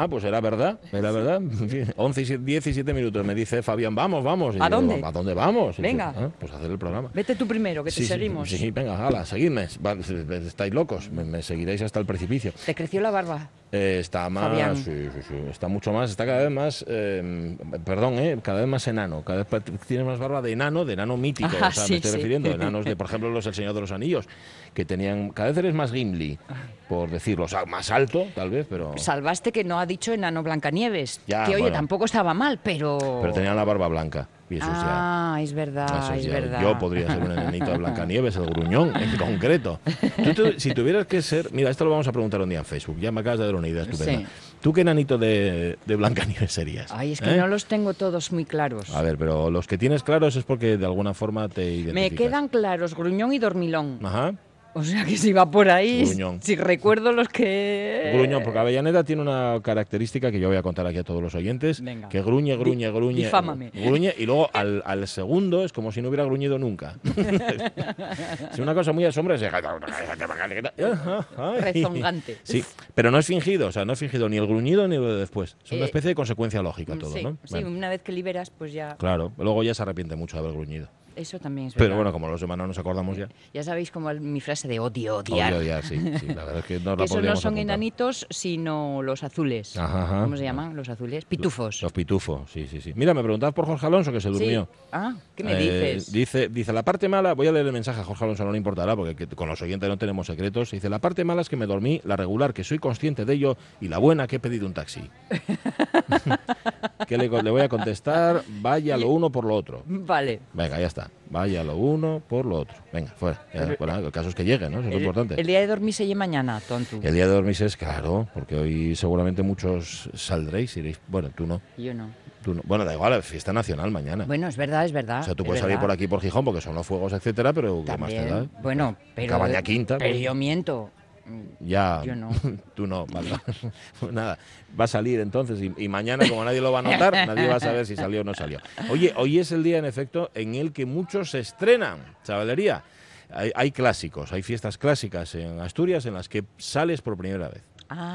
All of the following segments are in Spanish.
Ah, pues era verdad, era verdad. 11 y 7, 10 y 7 minutos. Me dice Fabián, vamos, vamos. Y ¿A dónde? ¿A dónde vamos? Y Venga. "Ah, pues a hacer el programa. Vete tú primero, que te Sí, sí, seguimos. Sí, venga, hala, seguidme. Estáis locos, me, me seguiréis hasta el precipicio. Te creció la barba. Eh, está más, Fabián. sí, sí, sí, está mucho más, está cada vez más, eh, perdón, eh, cada vez más enano, cada vez tiene más barba de enano, de enano mítico, Ah, o sea, me estoy refiriendo, enanos de, por ejemplo, los El Señor de los Anillos, que tenían, cada vez eres más Gimli, por decirlo, o sea, más alto, tal vez, pero, Salvaste que no ha dicho enano Blancanieves. Ya, que oye, bueno. tampoco estaba mal, pero. pero tenían la barba blanca, y eso es ya... Ah, es verdad, eso es es ya- verdad. Yo podría ser un enanito de Blancanieves, el gruñón, en concreto. Tú, tú, si tuvieras que ser, mira, esto lo vamos a preguntar un día en Facebook, ya me acabas de dar una idea estupenda. Sí. ¿Tú qué enanito de, de Blancanieves serías? Ay, es que ¿Eh? no los tengo todos muy claros. A ver, pero los que tienes claros es porque de alguna forma te identificas. Me quedan claros gruñón y dormilón. Ajá. O sea que si va por ahí, Gruñón. si recuerdo los que... Gruñón, porque Avellaneda tiene una característica que yo voy a contar aquí a todos los oyentes, Venga. que gruñe, gruñe, gruñe, difámame. gruñe, y luego al, al segundo es como si no hubiera gruñido nunca. es una cosa muy asombrosa. Rezongante. Sí, pero no es fingido, o sea, no es fingido ni el gruñido ni lo de después. Es una Eh, especie de consecuencia lógica todo, sí, ¿no? sí, Bueno, una vez que liberas, pues ya... claro, luego ya se arrepiente mucho de haber gruñido. Eso también es verdad. Pero bueno, como los demás no nos acordamos ya. Ya sabéis como el- mi frase de odio, odiar. Odio odiar, sí, sí, la verdad es que no la Esos no son apuntar. enanitos, sino los azules. Ajá, ajá. ¿Cómo se llaman los azules? Pitufos. Los pitufos, sí, sí, sí. Mira, me preguntabas por Jorge Alonso, que se Sí. durmió. Ah, ¿qué me Eh, dices? Dice, dice, la parte mala, voy a leer el mensaje a Jorge Alonso, no le importará, porque que- con los oyentes no tenemos secretos. Dice, la parte mala es que me dormí, la regular, que soy consciente de ello, y la buena, que he pedido un taxi. ¿Qué le, le voy a contestar? Vaya lo uno por lo otro. Vale. Venga, ya está. Vaya lo uno por lo otro. Venga, fuera. Ya, bueno, el caso es que llegue, ¿no? Eso es lo importante. el día de dormir se lleva mañana, tonto. El día de dormir es claro, porque hoy seguramente muchos saldréis, iréis. Bueno, tú no. Yo no. Tú no. Bueno, da igual, es fiesta nacional mañana. Bueno, es verdad, es verdad. o sea, tú es puedes salir por aquí por Gijón porque son los fuegos, etcétera, pero ¿qué más te da? Bueno, pero. Cabaña Quinta, Pero pues. yo miento. Ya. Yo no. Tú no, vale. Pues Nada, va a salir entonces y, y mañana, como nadie lo va a notar, nadie va a saber si salió o no salió. Oye, hoy es el día, en efecto, en el que muchos se estrenan, chavalería. Hay, hay clásicos, hay fiestas clásicas en Asturias en las que sales por primera vez.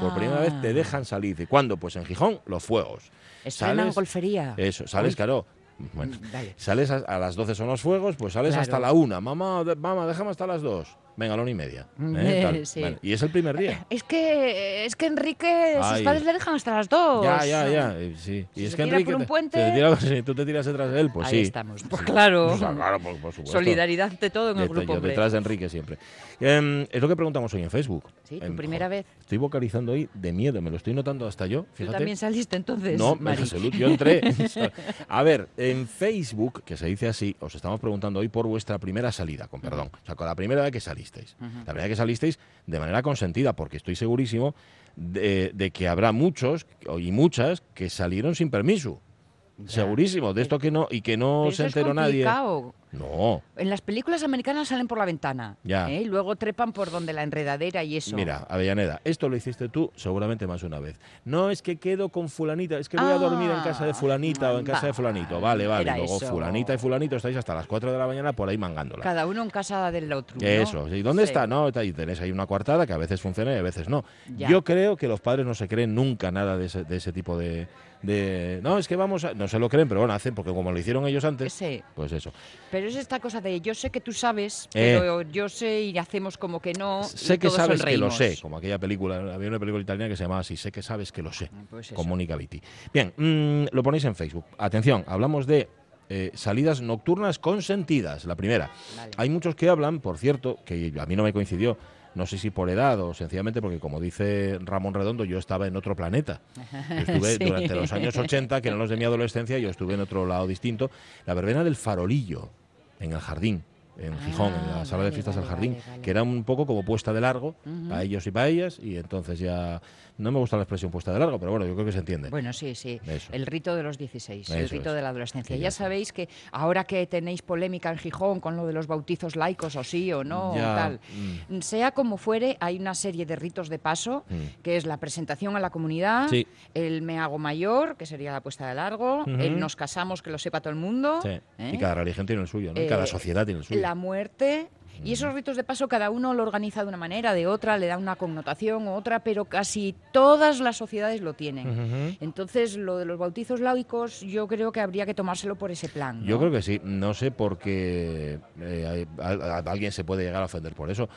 Por primera vez te Ah. dejan salir. ¿Y cuándo? Pues en Gijón, los fuegos. Estrenan Sales- golfería. Eso, sales, Uy. claro. Bueno, sales a, a las 12 son los fuegos, pues sales Claro. hasta la una. Mamá, mamá, déjame hasta las dos. Venga, a la una y media. ¿eh? Eh, sí. Bueno, y es el primer día. Es que, es que Enrique, sus padres le dejan hasta las dos. Ya, ya, ya. eh, Sí. Si y es se que tira Enrique. por un te- puente- te tira- si tú te tiras detrás de él, pues Ahí sí. estamos. Pues claro. Sea, claro, por, por supuesto. Solidaridad ante todo en el grupo. yo hombre. detrás de Enrique siempre. Em, es lo que preguntamos hoy en Facebook. Sí, tu Em, primera vez. Estoy vocalizando hoy de miedo, me lo estoy notando hasta yo. Tú Fíjate. también saliste entonces, No, Mari. yo entré. A ver, en Facebook, que se dice así, os estamos preguntando hoy por vuestra primera salida, con perdón. O sea, con la primera vez que salisteis. La primera vez que salisteis de manera consentida, porque estoy segurísimo de, de que habrá muchos y muchas que salieron sin permiso. Segurísimo, de esto que no, y que no Pero se es enteró nadie. No, En las películas americanas salen por la ventana. Ya. ¿eh? Y luego trepan por donde la enredadera y eso. Mira, Avellaneda, esto lo hiciste tú seguramente más de una vez. No es que quedo con fulanita, es que voy a dormir en casa de fulanita o en casa de fulanito. Vale, vale. Luego eso. fulanita y fulanito estáis hasta las 4 de la mañana por ahí mangándola. Cada uno en casa del otro. ¿no? Eso, ¿y dónde Sí. está? No, ahí tenéis ahí una coartada que a veces funciona y a veces no. Ya. Yo creo que los padres no se creen nunca nada de ese, de ese tipo de, de- No, es que vamos a... No se lo creen, pero bueno, hacen porque como lo hicieron ellos antes, Sí. pues eso. Pero es esta cosa de yo sé que tú sabes, Eh. pero yo sé y hacemos como que no. y Sé que todos sabes que lo sé, como aquella película, había una película italiana que se llamaba así, sé que sabes que lo sé, Pues eso. con Mónica Vitti. Bien, mm, lo ponéis en Facebook. Atención, hablamos de eh, salidas nocturnas consentidas, la primera. Vale. Hay muchos que hablan, por cierto, que a mí no me coincidió, no sé si por edad o sencillamente porque, como dice Ramón Redondo, yo estaba en otro planeta. Yo estuve Sí. durante los años 80, que eran los de mi adolescencia, yo estuve en otro lado distinto. La verbena del farolillo, en el jardín, en Gijón, en la Ah, sala de fiestas del vale, jardín, vale, que era un poco como puesta de largo, Ujú. a ellos y para ellas, y entonces ya... No me gusta la expresión puesta de largo, pero bueno, yo creo que se entiende. Bueno, sí, sí. Eso. El rito de los 16, el rito es. de la adolescencia. Y ya sabéis que ahora que tenéis polémica en Gijón con lo de los bautizos laicos, o sí o no, Ya, tal. mm. Sea como fuere, hay una serie de ritos de paso, Mm. que es la presentación a la comunidad, Sí. el me hago mayor, que sería la puesta de largo, el nos casamos, que lo sepa todo el mundo. Sí. ¿eh? Y cada religión tiene el suyo, ¿no? Y cada Eh, sociedad tiene el suyo. la muerte. Y esos ritos de paso cada uno lo organiza de una manera, de otra, le da una connotación u otra, pero casi todas las sociedades lo tienen. Entonces, lo de los bautizos laicos, yo creo que habría que tomárselo por ese plan. ¿no? Yo creo que sí. No sé por qué eh, hay- a- a- alguien se puede llegar a ofender por eso.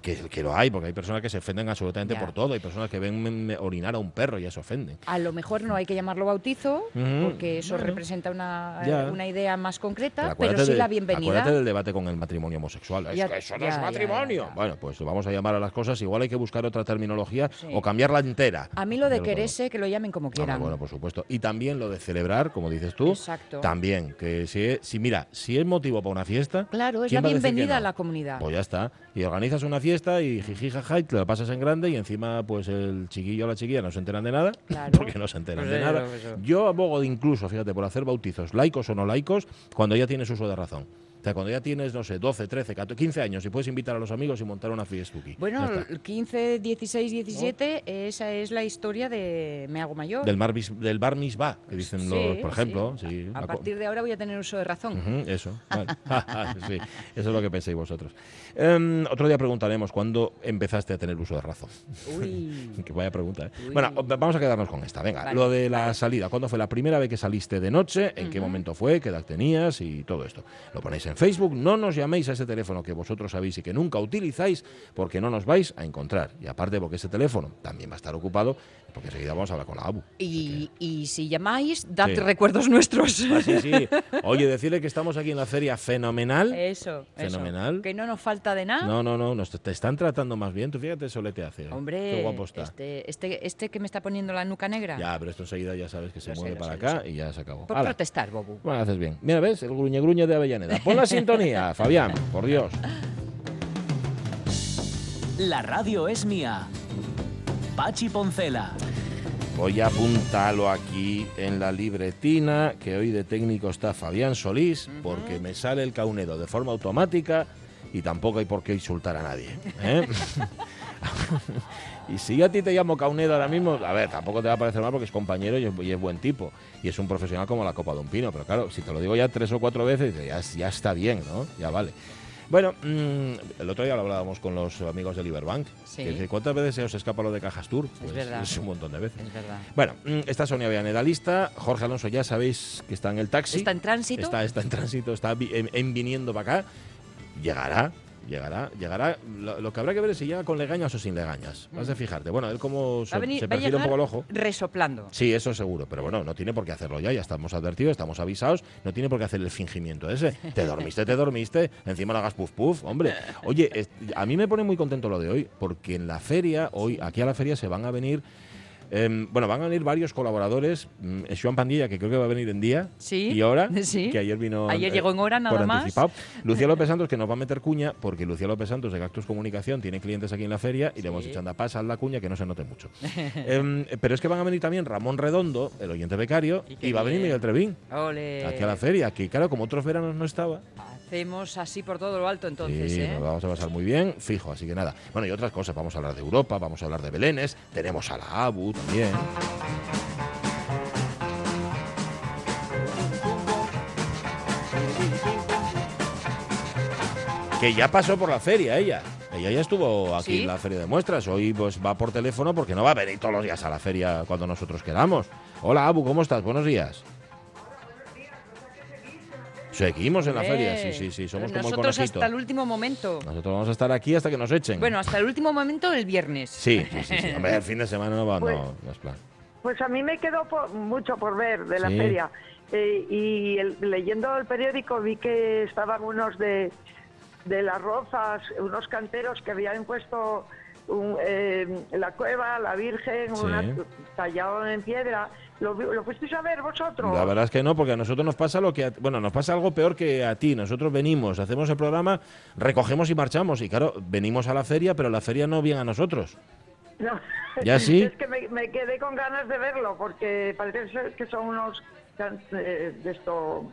Que, que lo hay, porque hay personas que se ofenden absolutamente Ya. por todo. Hay personas que ven mm, orinar a un perro y ya se ofenden. A lo mejor no hay que llamarlo bautizo, porque eso bueno. representa una, Ya. una idea más concreta, pero sí de- la bienvenida. Acuérdate del debate con el matrimonio homosexual. Ya- eso no es matrimonio. Bueno, pues vamos a llamar a las cosas. Igual hay que buscar otra terminología Sí. o cambiarla entera. A mí lo de quererse, que lo llamen como Hombre, quieran. bueno, por supuesto. Y también lo de celebrar, como dices tú. Exacto. También, que si, si mira, si es motivo para una fiesta. Claro, es ¿quién la a bienvenida no? a la comunidad. Pues ya está. Y organizas una fiesta y jiji jaja, y te la pasas en grande y encima pues el chiquillo o la chiquilla no se enteran de nada. Claro. Porque no se enteran Pues de nada. Yo abogo de incluso, fíjate, por hacer bautizos, laicos o no laicos, cuando ya tienes uso de razón. O sea, cuando ya tienes, no sé, 12, 13, 14, 15 años y puedes invitar a los amigos y montar una. Bueno, Ya está. el 15, 16, 17, esa es la historia de Me hago mayor. Del, mar, del bar misbah, que dicen Sí, los, por ejemplo. sí. sí, A partir de ahora voy a tener uso de razón. Eso, vale. Sí, eso es lo que pensáis vosotros. Em, otro día preguntaremos cuándo empezaste a tener uso de razón. Uy. que vaya pregunta. ¿eh? Uy. Bueno, vamos a quedarnos con esta. Venga, Vale, lo de la salida. ¿Cuándo fue la primera vez que saliste de noche? ¿En qué momento fue? ¿Qué edad tenías? Y todo esto. Lo ponéis en Facebook. No nos llaméis a ese teléfono que vosotros sabéis y que nunca utilizáis porque no nos vais a encontrar. Y aparte porque ese teléfono también va a estar ocupado porque enseguida vamos a hablar con la ABU. Y, y si llamáis, dad Sí. recuerdos nuestros. Ah, sí, sí. Oye, decirle que estamos aquí en la feria fenomenal. Eso, eso. Fenomenal. Que no nos falta de nada. No, no, no, nos te están tratando más bien. Tú fíjate, eso le te hace. Hombre, Qué guapo está. este, este, este que me está poniendo la nuca negra. Ya, pero esto enseguida ya sabes que se Lo mueve para sé, acá y ya se acabó. Por protestar, Bobu. Bueno, haces bien. Mira, ¿ves? El gruñe gruñe de Avellaneda. Pon la sintonía, Fabián, por Dios. La radio es mía. Pachi Poncela. Voy a apuntarlo aquí en la libretina, que hoy de técnico está Fabián Solís, porque me sale el caunedo de forma automática y tampoco hay por qué insultar a nadie. ¿eh? y si yo a ti te llamo Caunedo ahora mismo, a ver, tampoco te va a parecer mal porque es compañero y es, buen tipo. Y es un profesional como la copa de un pino. Pero claro, si te lo digo ya tres o cuatro veces, ya, ya está bien, ¿no? Ya vale. Bueno, mm, el otro día lo hablábamos con los amigos de Liberbank. Sí. que dice, ¿Cuántas veces se os escapa lo de Cajas Tour? Pues verdad. Es un montón de veces. Es verdad. Bueno, mm, está Sonia Villaneda lista. Jorge Alonso ya sabéis que está en el taxi. ¿Está en tránsito? Está, está en tránsito, está en viniendo para acá. Llegará, llegará, llegará. Lo, lo que habrá que ver es si llega con legañas o sin legañas. Vas a fijarte. Bueno, él como se, venir, se perfila un poco el ojo. resoplando. Sí, eso seguro, pero bueno, no tiene por qué hacerlo ya, ya estamos advertidos, estamos avisados, no tiene por qué hacer el fingimiento ese. Te dormiste, te dormiste, encima no hagas puff puff, hombre. Oye, es- a mí me pone muy contento lo de hoy, porque en la feria, hoy, aquí a la feria se van a venir, em, bueno, van a venir varios colaboradores, mm, Joan Pandilla, que creo que va a venir en día Sí, y hora, sí. que ayer vino... Ayer eh, llegó en hora, nada por más. anticipado. Lucía López Santos, que nos va a meter cuña, porque Lucía López Santos de Cactus Comunicación tiene clientes aquí en la feria y le hemos dicho, anda, pasa la cuña que no se note mucho. Em, pero es que van a venir también Ramón Redondo, el oyente becario, Y va a venir. Miguel Trevín, aquí a la feria, que claro, como otros veranos no estaba, Hacemos así por todo lo alto entonces, sí, ¿eh? nos vamos a pasar muy bien, fijo, así que nada. Bueno, y otras cosas, vamos a hablar de Europa, vamos a hablar de Belénes, tenemos a la ABU también. Que ya pasó por la feria ella. Ella ya estuvo aquí ¿Sí? en la feria de muestras. Hoy pues va por teléfono porque no va a venir todos los días a la feria cuando nosotros queramos. Hola Abu, ¿cómo estás? Buenos días. Seguimos en la feria, sí, sí, sí, somos como el Nosotros hasta el último momento. Nosotros vamos a estar aquí hasta que nos echen. Bueno, hasta el último momento el viernes. Sí, sí, sí. sí. Hombre, el fin de semana no va, Pues- no, no es plan. Pues a mí me quedó po- mucho por ver de la Sí. feria. Eh, y el- leyendo el periódico vi que estaban unos de, de las rozas, unos canteros que habían puesto un, eh, la cueva, la Virgen, Sí. una, tallado en piedra. ¿Lo, vi- ¿Lo fuisteis a ver vosotros? La verdad es que no, porque a nosotros nos pasa lo que, a- bueno, nos pasa algo peor que a ti. Nosotros venimos, hacemos el programa, recogemos y marchamos. Y claro, venimos a la feria, pero la feria no viene a nosotros. No. ¿Ya sí? Es que me, me quedé con ganas de verlo, porque parece ser que son unos eh, de estos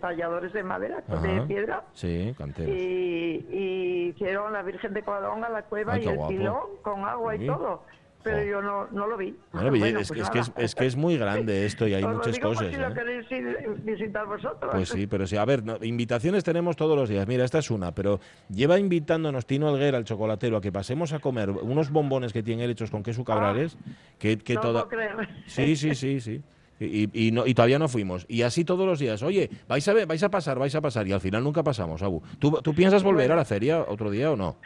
talladores de madera, de piedra. Sí, canteros. y, y hicieron la Virgen de Covadonga, la cueva Ay, y el guapo. pilón con agua Sí. y todo. Pero yo no, no lo vi. Bueno, oye, Bueno, es, pues que, es, que es, es que es muy grande esto y hay Os lo muchas digo por cosas. si lo ¿eh? queréis ir- visitar vosotros. Pues sí, pero sí. A ver, no, invitaciones tenemos todos los días. Mira, esta es una, pero lleva invitándonos Tino Alguera, el chocolatero, a que pasemos a comer unos bombones que tiene él hechos con queso cabrales, que, que no toda... puedo creer. Sí, sí, sí, sí. Y, y, no, y todavía no fuimos. Y así todos los días. Oye, vais a ver, vais a pasar, vais a pasar. Y al final nunca pasamos, Abu. ¿Tú, tú piensas volver a la feria otro día o no?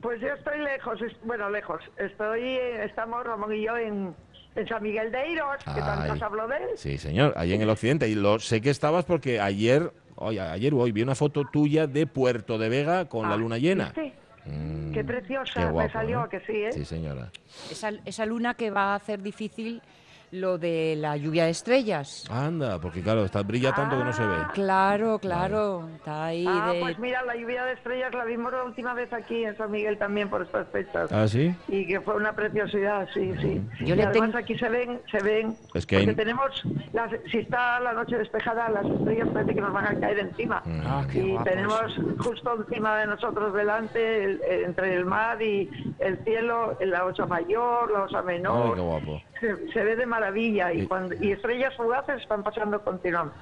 Pues yo estoy lejos, bueno, lejos. Estoy, estamos Ramón y yo en, en San Miguel de Iros, que tanto hablo de él. Sí, señor, ahí en el occidente. Y lo sé que estabas porque ayer, oye, ayer o hoy vi una foto tuya de Puerto de Vega con la Ah, luna llena. ¿viste? Mm, Qué preciosa qué me salió, ¿eh? ¿a que sí, ¿eh? Sí, señora. Esa, esa luna que va a hacer difícil lo de la lluvia de estrellas. Anda, porque claro, está, brilla tanto que no se ve. Claro, claro. Está ahí Ah, de... pues mira, la lluvia de estrellas la vimos la última vez aquí en San Miguel también por estas fechas. ¿Ah, sí? Y que fue una preciosidad, sí, sí. Yo y le además aquí se ven, se ven, Es que porque hay- tenemos, las, si está la noche despejada, las estrellas parece que nos van a caer encima. Mm. Ah, qué y guapos. tenemos justo encima de nosotros delante, el- entre el mar y el cielo, la osa mayor, la osa Ay, menor. qué guapo. Se, se ve de maravilla y, cuando, y estrellas fugaces están pasando continuamente.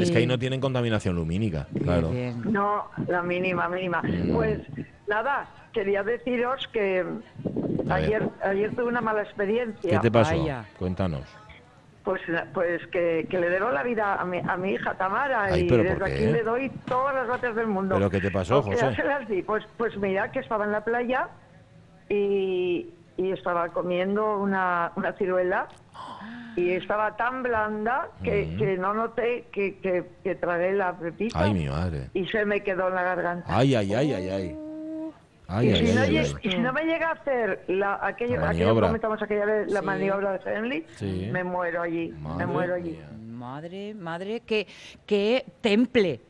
Es que ahí no tienen contaminación lumínica, claro. bien. No, la mínima, mínima. Mm. Pues nada, quería deciros que ayer, ayer tuve una mala experiencia. ¿Qué te pasó? Vaya. Cuéntanos. Pues, pues que, que le debo la vida a mi, a mi hija Tamara Ay, y ¿pero desde aquí le doy todas las gracias del mundo. ¿Pero qué te pasó, José? ya se las di. Pues, pues mira que estaba en la playa y, y estaba comiendo una, una ciruela y estaba tan blanda que, Mm. que no noté que, que, que tragué la pepita Ay, mi madre. y se me quedó en la garganta. Ay, ay, ay, ay, ay. Ay, y, ay, si ay, no ay, lleg- ay. y si no me llega a hacer la, aquello, La aquello comentamos aquella vez, la Sí. maniobra de Henley, Sí. me muero allí, Madre me muero allí. mía. Madre, madre, que, que temple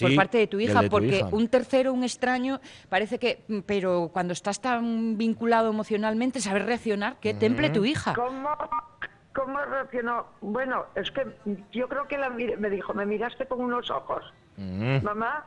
por parte de tu hija, de tu porque hija. un tercero, un extraño, parece que, mm, pero cuando estás tan vinculado emocionalmente, saber reaccionar, que temple tu hija. ¿Cómo, ¿Cómo reaccionó? Bueno, es que yo creo que la me dijo, me miraste con unos ojos. Mm. Mamá,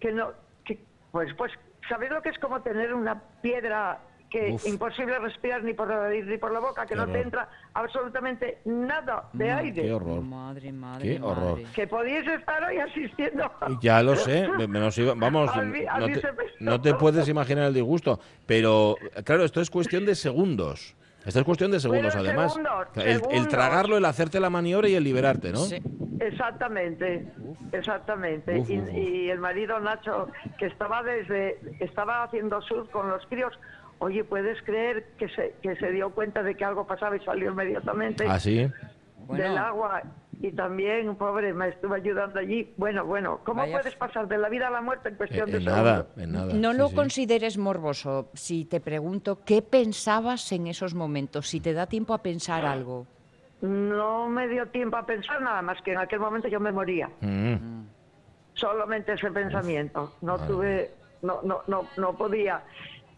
que no, que, pues, pues, ¿sabéis lo que es como tener una piedra que Uf. imposible respirar ni por la nariz ni por la boca, que Qué no te entra absolutamente nada de aire? Qué horror. Madre, madre, Qué horror. Que podíais estar hoy asistiendo. Ya lo sé, me- me nos iba- vamos, A mí- a no te, se me- no te puedes imaginar el disgusto, pero claro, esto es cuestión de segundos. Esto es cuestión de segundos, Bueno, además. segundos, el, tragarlo, el hacerte la maniobra y el liberarte, ¿no? Sí. Exactamente, exactamente. Uf, y, uf, uf. y el marido Nacho, que estaba desde, estaba haciendo surf con los críos, oye, ¿puedes creer que se, que se dio cuenta de que algo pasaba y salió inmediatamente. Bueno. del agua? Y también, pobre, me estuvo ayudando allí. Bueno, bueno, ¿cómo Vaya puedes pasar de la vida a la muerte en cuestión En, de en nada, segundos? en nada. No sí, lo sí. consideres morboso si te pregunto qué pensabas en esos momentos, si te da tiempo a pensar algo. No me dio tiempo a pensar nada más que en aquel momento yo me moría. Mm. solamente ese pensamiento. No tuve, no, no, no, no podía.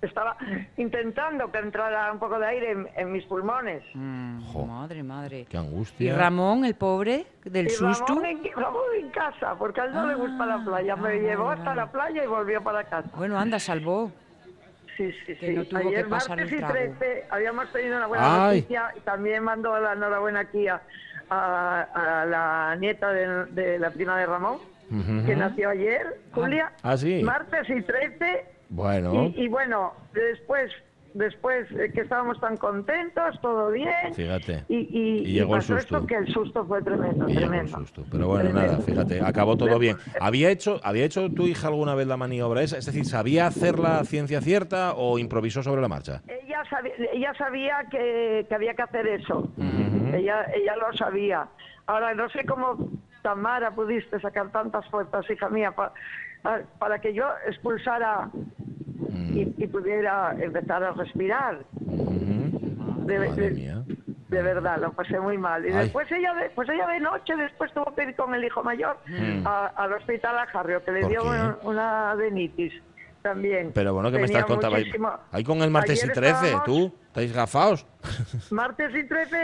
Estaba intentando que entrara un poco de aire en, en mis pulmones. Mm, madre, madre. Qué ¿Y angustia. Ramón, el pobre, del y susto? Ramón en, Ramón en casa, porque a él no le gusta la playa. Me ah, llevó hasta vale. la playa y volvió para casa. Bueno, anda, salvó. Sí, sí, que sí. no tuvo Ayer que pasar martes el y trago. 13 habíamos tenido una buena Ay. noticia y también mando la enhorabuena aquí a, a- a la nieta de, de la prima de Ramón, que nació ayer, Julia. Ah, sí. Martes y 13 Bueno, Y, y bueno, después, después eh, que estábamos tan contentos, todo bien. fíjate. Y, y, Y llegó el pasó susto. esto que el susto fue tremendo, Y llegó el tremendo. susto. Pero bueno, Tremendo. nada, fíjate, acabó todo bien. ¿Había hecho, ¿Había hecho tu hija alguna vez la maniobra esa? Es decir, ¿sabía hacerla a ciencia cierta o improvisó sobre la marcha? Ella sabía, ella sabía que, que había que hacer eso. Ella, ella lo sabía. Ahora, no sé cómo, Tamara, pudiste sacar tantas fuerzas, hija mía, pa- pa- para que yo expulsara Mm. y, y pudiera empezar a respirar. Ujú. De- Madre de- mía. De verdad, lo pasé muy mal. Y Ay. después ella de, pues ella de noche, después tuvo que ir con el hijo mayor Mm. a- al hospital a Jarrio, que le ¿Por dio una, una adenitis también. Pero bueno, que me estás contando? Ahí, ahí con el martes y Ayer 13, estábamos- ¿tú? ¿Estáis gafaos? Martes y 13,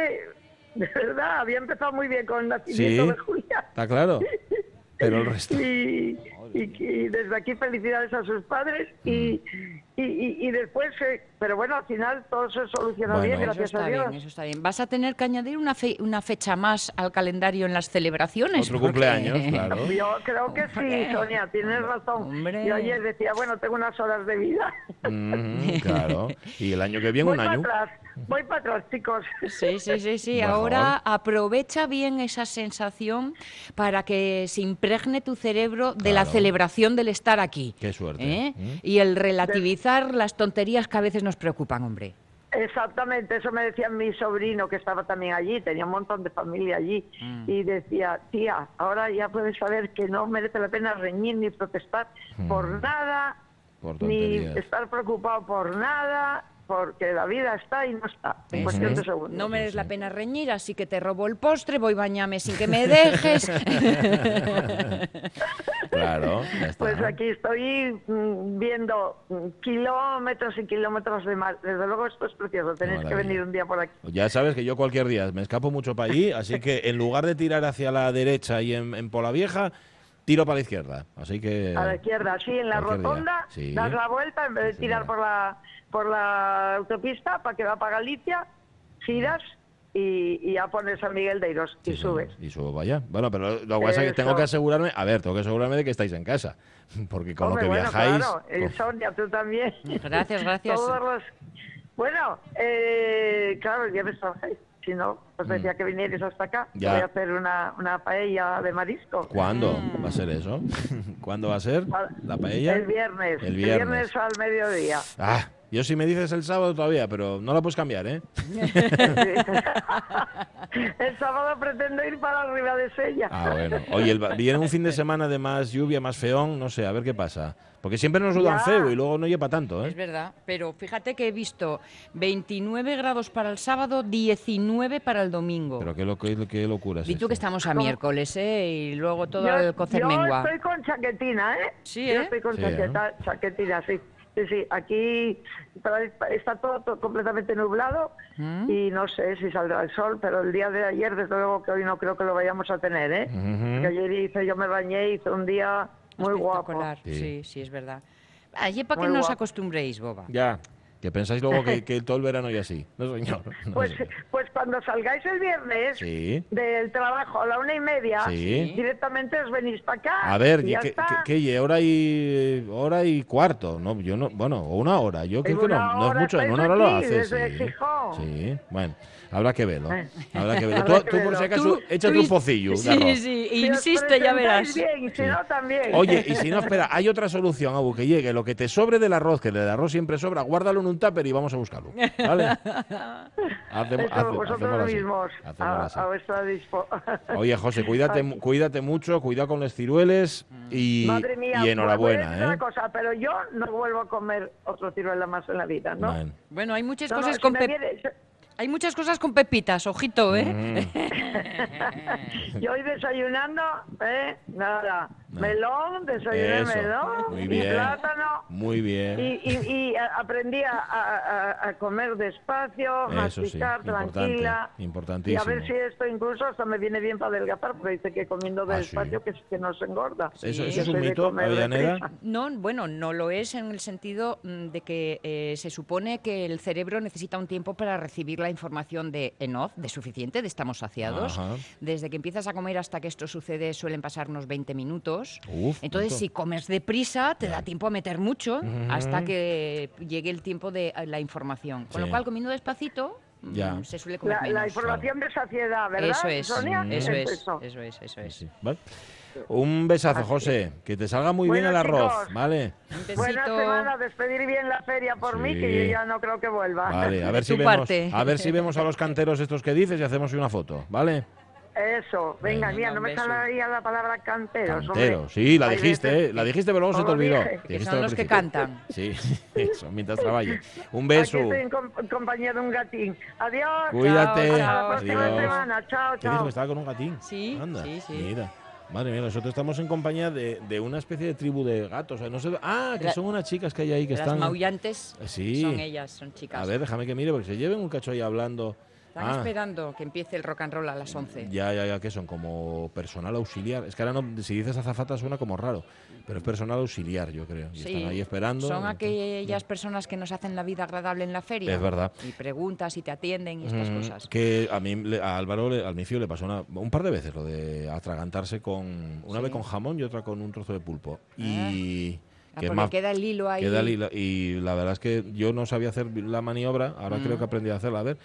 de verdad, había empezado muy bien con el nacimiento Sí. de Julia. Está claro. Pero el resto. Y, y- y desde aquí felicidades a sus padres y, Mm. y, y- y después eh, pero bueno, al final todo se solucionó Bueno. bien, gracias a Dios. bien, eso está bien. Vas a tener que añadir una, fe- una fecha más al calendario en las celebraciones. Otro porque- cumpleaños, claro. Yo creo que sí. Sonia, tienes razón. Hombre. Yo ayer decía, bueno, tengo unas horas de vida. Mm, claro. Y el año que viene, voy un para año. atrás, voy para atrás, chicos. Sí, sí, sí, sí. Mejor. Ahora aprovecha bien esa sensación para que se impregne tu cerebro de la Claro. Celebración del estar aquí. Qué suerte. ¿eh? ¿Mm? Y el relativizar las tonterías que a veces nos preocupan, hombre. Exactamente, eso me decía mi sobrino que estaba también allí, tenía un montón de familia allí, Mm. y decía, tía, ahora ya puedes saber que no merece la pena reñir ni protestar por nada, Mm. Por ni estar preocupado por nada, porque la vida está y no está, en cuestión es. de segundos. No merece la pena reñir, así que te robo el postre, voy bañame sin que me dejes. Claro, ya está. Pues aquí estoy mm, viendo mm, kilómetros y kilómetros de mar. Desde luego esto es precioso, tenéis que venir un día por aquí. Ya sabes que yo cualquier día me escapo mucho para allí, así que en lugar de tirar hacia la derecha y en, en Pola Vieja, tiro para la izquierda. Así que. A la izquierda, sí, en la rotonda, Sí. das la vuelta en vez de Sí, tirar por la por la autopista para que va para Galicia, giras y, y ya pones San Miguel de Iros y Sí, subes. señor. Y subo para allá. Bueno, pero lo que pasa es que tengo que asegurarme, a ver, tengo que asegurarme de que estáis en casa. Porque con Hombre, lo que bueno, viajáis. claro, Sonia, tú también. Gracias, gracias. Todos los- Bueno, eh, claro, ya ves, si no, pues decía que vinierais hasta acá. Mm. Ya. Voy a hacer una, una paella de marisco. ¿Cuándo va a ser eso? ¿Cuándo va a ser? ¿La paella? El viernes. El viernes. al mediodía. Ah, yo si me dices el sábado todavía, pero no la puedes cambiar, ¿eh? el sábado pretendo ir para arriba de Sella. Ah, bueno. Oye, el, viene un fin de semana de más lluvia, más feón, no sé, a ver qué pasa. Porque siempre nos lo dan feo y luego no lleva tanto, Es ¿eh? verdad, pero fíjate que he visto 29 grados para el sábado, 19 para el domingo. Pero qué, lo, qué, qué locura es y tú que estamos a miércoles, ¿eh? Y luego todo yo, el cocer yo mengua. estoy con chaquetina, ¿eh? Sí, Yo ¿eh? estoy con Sí, chaqueta, chaquetina, sí. Sí, sí, aquí está todo, todo completamente nublado ¿Mm? y no sé si saldrá el sol, pero el día de ayer, desde luego que hoy no creo que lo vayamos a tener, ¿eh? Que ayer hice, yo me bañé, hice un día muy guapo. Sí. Sí. sí, es verdad. Allí para que no os acostumbréis, boba. Ya. Que pensáis luego que, que todo el verano y así. No, señor. No, Pues, señor. pues cuando salgáis el viernes Sí. del trabajo a la una y media, Sí. directamente os venís para acá. A ver, y ya ¿qué, está. qué- qué- hora y hora y cuarto? No, yo no, bueno, o una hora. Yo creo que no, no es mucho, en una hora lo haces. sí, bueno, habrá que verlo. Eh. Habrá que verlo. Habrá Tú, que tú por verlo. si acaso, Tú- échate tú un pocillo Sí, sí, insiste, ya verás. bien, si no, también. Oye, y si no, espera, hay otra solución, Abu, que llegue lo que te sobre del arroz, que del arroz siempre sobra, guárdalo en un tupper y vamos a buscarlo. ¿Vale? Hacemos, Eso, hace- vosotros hacemos así, mismos, hacemos a, así. a vuestra dispo. Oye, José, cuídate, cuídate mucho, cuidado con los cirueles y, Madre mía, y enhorabuena, decir una ¿eh? cosa, pero yo no vuelvo a comer otro ciruela más en la vida, ¿no? Bueno. Bueno, hay muchas No, no, cosas si con viene- hay muchas cosas con pepitas, ojito, ¿eh? Yo hoy desayunando, ¿eh? Nada. No. Melón, desayuné Eso, melón muy y plátano. Muy bien. Y, y- y aprendí a, a- a comer despacio, Eso sí, masticar importante, tranquila. Y importantísimo. a ver si esto incluso hasta me viene bien para adelgazar, porque dice que comiendo Ah, despacio sí. que, que no se engorda. ¿Eso, eso es un mito, Avellaneda? No, bueno, no lo es en el sentido mm, de que eh, se supone que el cerebro necesita un tiempo para recibir la información de enough, de suficiente, de estamos saciados. Ajá. Desde que empiezas a comer hasta que esto sucede suelen pasar unos 20 minutos. Uf, Entonces, si comes deprisa, te da tiempo a meter mucho hasta que llegue el tiempo de eh, la información. Con Sí. lo cual, comiendo despacito, mm, Ya. se suele comer La, información de saciedad, ¿verdad? Eso es, Sonia? eso es, eso. eso es, eso es. Sí, ¿vale? Un besazo, José. Que te salga muy bien el arroz, chicos. ¿vale? Un Buena semana, despedir bien la feria por mí, Sí. que yo ya no creo que vuelva. Vale, a ver si vemos, a ver si vemos a los canteros estos que dices y hacemos una foto, ¿vale? Eso, venga, Venga, mira, no me salía la palabra canteros. Cantero, hombre. sí, la dijiste, ¿eh? La dijiste, pero luego se te olvidó. Que son los que cantan. Sí, eso, mientras trabaje. Un beso. Aquí estoy en, com- en compañía de un gatín. Adiós. Cuídate. Chao, Hasta la próxima Adiós. semana. Chao, ¿Qué dijo chao. que estaba con un gatín? Sí, Anda, sí, sí. Mira. Madre mía, nosotros estamos en compañía de, de una especie de tribu de gatos. No sé, ah, que La- son unas chicas que hay ahí que Las están. maullantes Sí. son ellas, son chicas. A ver, déjame que mire, porque se lleven un cacho ahí hablando. Están Ah. esperando que empiece el rock and roll a las 11. Ya, ya, ya, que son como personal auxiliar. Es que ahora no, si dices azafata suena como raro, pero es personal auxiliar, yo creo. Y Sí, están ahí esperando. Son aquellas personas que nos hacen la vida agradable en la feria. Es verdad. Y preguntas y te atienden y estas Mm, cosas. Que a mí, a Álvaro, al Micio, le pasó una- un par de veces lo de atragantarse con. Una Sí. vez con jamón y otra con un trozo de pulpo. Y. Ah, que porque más- queda el hilo ahí. queda el hilo- y la verdad es que yo no sabía hacer la maniobra, ahora creo Mm. que aprendí a hacerla, a ver,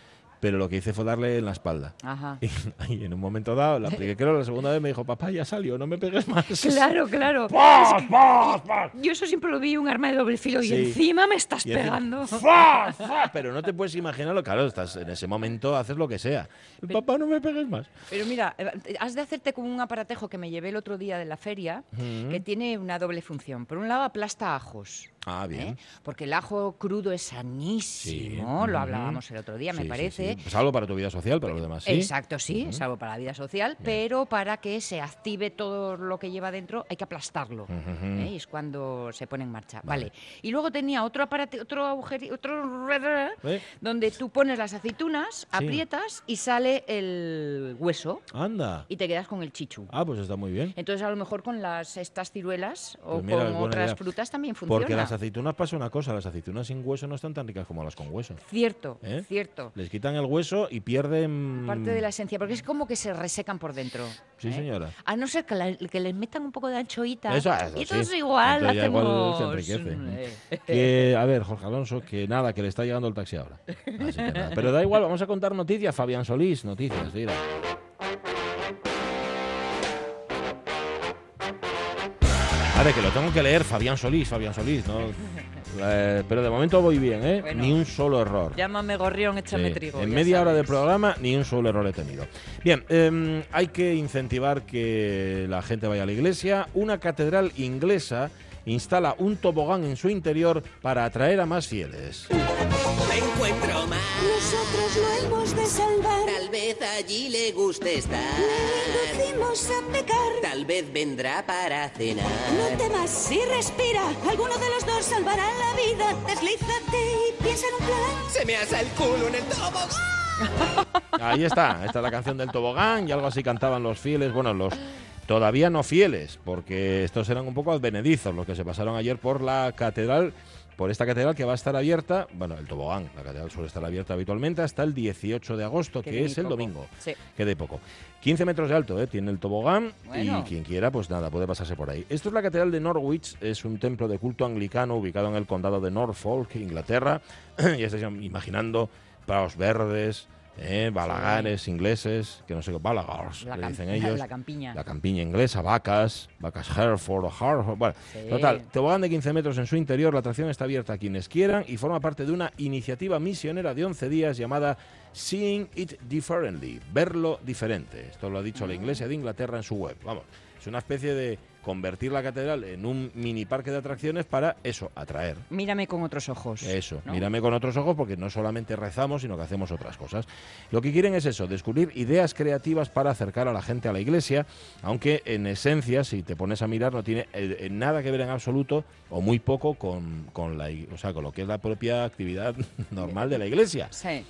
pero lo que hice fue darle en la espalda. Ajá. Y, y en un momento dado, la apliqué, creo, la segunda vez me dijo, papá, ya salió, no me pegues más. Claro, claro. ¡Pah, Es que-! Yo eso siempre lo vi un arma de doble filo y encima me estás Y encima, pegando. ¡fa, fa! Pero no te puedes imaginarlo, claro, estás en ese momento haces lo que sea. Papá, no me pegues más. Pero mira, eh, has de hacerte con un aparatejo que me llevé el otro día de la feria, que tiene una doble función. Por un lado, aplasta ajos. Ah, bien. ¿eh? Porque el ajo crudo es sanísimo, Sí, lo hablábamos el otro día, me Sí, parece. sí. Salvo para tu vida social, para los demás sí. Exacto, sí, es algo para la vida social, pero para que se active todo lo que lleva dentro hay que aplastarlo. ¿eh? Es cuando se pone en marcha. Vale. Y luego tenía otro aparato, otro agujero, otro ¿Eh? donde tú pones las aceitunas, aprietas y sale el hueso Anda. y te quedas con el chichu. Ah, pues está muy bien. Entonces a lo mejor con las estas ciruelas o Pues mira, con otras idea. frutas también funciona. Porque las aceitunas pasa una cosa, las aceitunas sin hueso no están tan ricas como las con hueso. Cierto, ¿Eh? cierto. Les quitan el hueso y pierden... Parte de la esencia, porque es como que se resecan por dentro. Sí, ¿eh? señora. A no ser que, la- que les metan un poco de anchoita. Eso, eso, y entonces sí. igual Entonces ya igual hacemos... se enriquece. eh. Que, a ver, Jorge Alonso, que nada, que le está llegando el taxi ahora. Así que nada. Pero da igual, vamos a contar noticias. Fabián Solís, noticias, mira. A ver, que lo tengo que leer, Fabián Solís, Fabián Solís, ¿no? Eh, pero de momento voy bien, ¿eh? Bueno. Ni un solo error. Llámame gorrión, échame Sí, trigo. En media hora de sabes. programa ni un solo error he tenido. Bien, em, hay que incentivar que la gente vaya a la iglesia. Una catedral inglesa instala un tobogán en su interior para atraer a más fieles. Me encuentro mal. Nosotros lo hemos de salvar. Tal vez allí le guste estar. Le inducimos a pecar. Tal vez vendrá para cenar. No temas y respira. Alguno de los dos salvará la vida. Deslízate y piensa en un plan. Se me asa el culo en el tobogán. Ahí está, esta es la canción del tobogán y algo así cantaban los fieles, bueno, los todavía no fieles, porque estos eran un poco advenedizos los que se pasaron ayer por la catedral, por esta catedral que va a estar abierta, bueno, el tobogán, la catedral suele estar abierta habitualmente hasta el 18 de agosto, Que es el poco. domingo. Sí. Que de poco. 15 metros de alto, ¿eh? tiene el tobogán Bueno. y quien quiera, pues nada, puede pasarse por ahí. Esto es la Catedral de Norwich, es un templo de culto anglicano ubicado en el condado de Norfolk, Inglaterra. ya estáis imaginando prados verdes, ¿eh? balagares ingleses, que no sé qué, balagars, La, le dicen ellos. la campiña. La campiña inglesa, vacas, vacas Hereford o Harford. Bueno, Sí. total, tobogán de 15 metros en su interior. La atracción está abierta a quienes quieran y forma parte de una iniciativa misionera de 11 días llamada Seeing It Differently, verlo diferente. Esto lo ha dicho la Mm. Iglesia de Inglaterra en su web. Vamos, es una especie de convertir la catedral en un mini parque de atracciones para eso, atraer. Mírame con otros ojos. Eso, ¿no? mírame con otros ojos porque no solamente rezamos, sino que hacemos otras cosas. Lo que quieren es eso, descubrir ideas creativas para acercar a la gente a la iglesia, aunque en esencia, si te pones a mirar, no tiene eh, eh, nada que ver en absoluto o muy poco con, con la, o sea, con lo que es la propia actividad normal de la iglesia. Sí.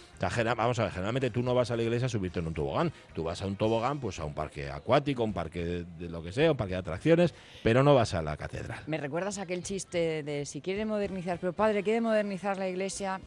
Vamos a ver, generalmente tú no vas a la iglesia a subirte en un tobogán. Tú vas a un tobogán, pues a un parque acuático, un parque de, de lo que sea, un parque de atracciones, pero no vas a la catedral. Me recuerdas aquel chiste de si quiere modernizar, pero padre, quiere modernizar la iglesia,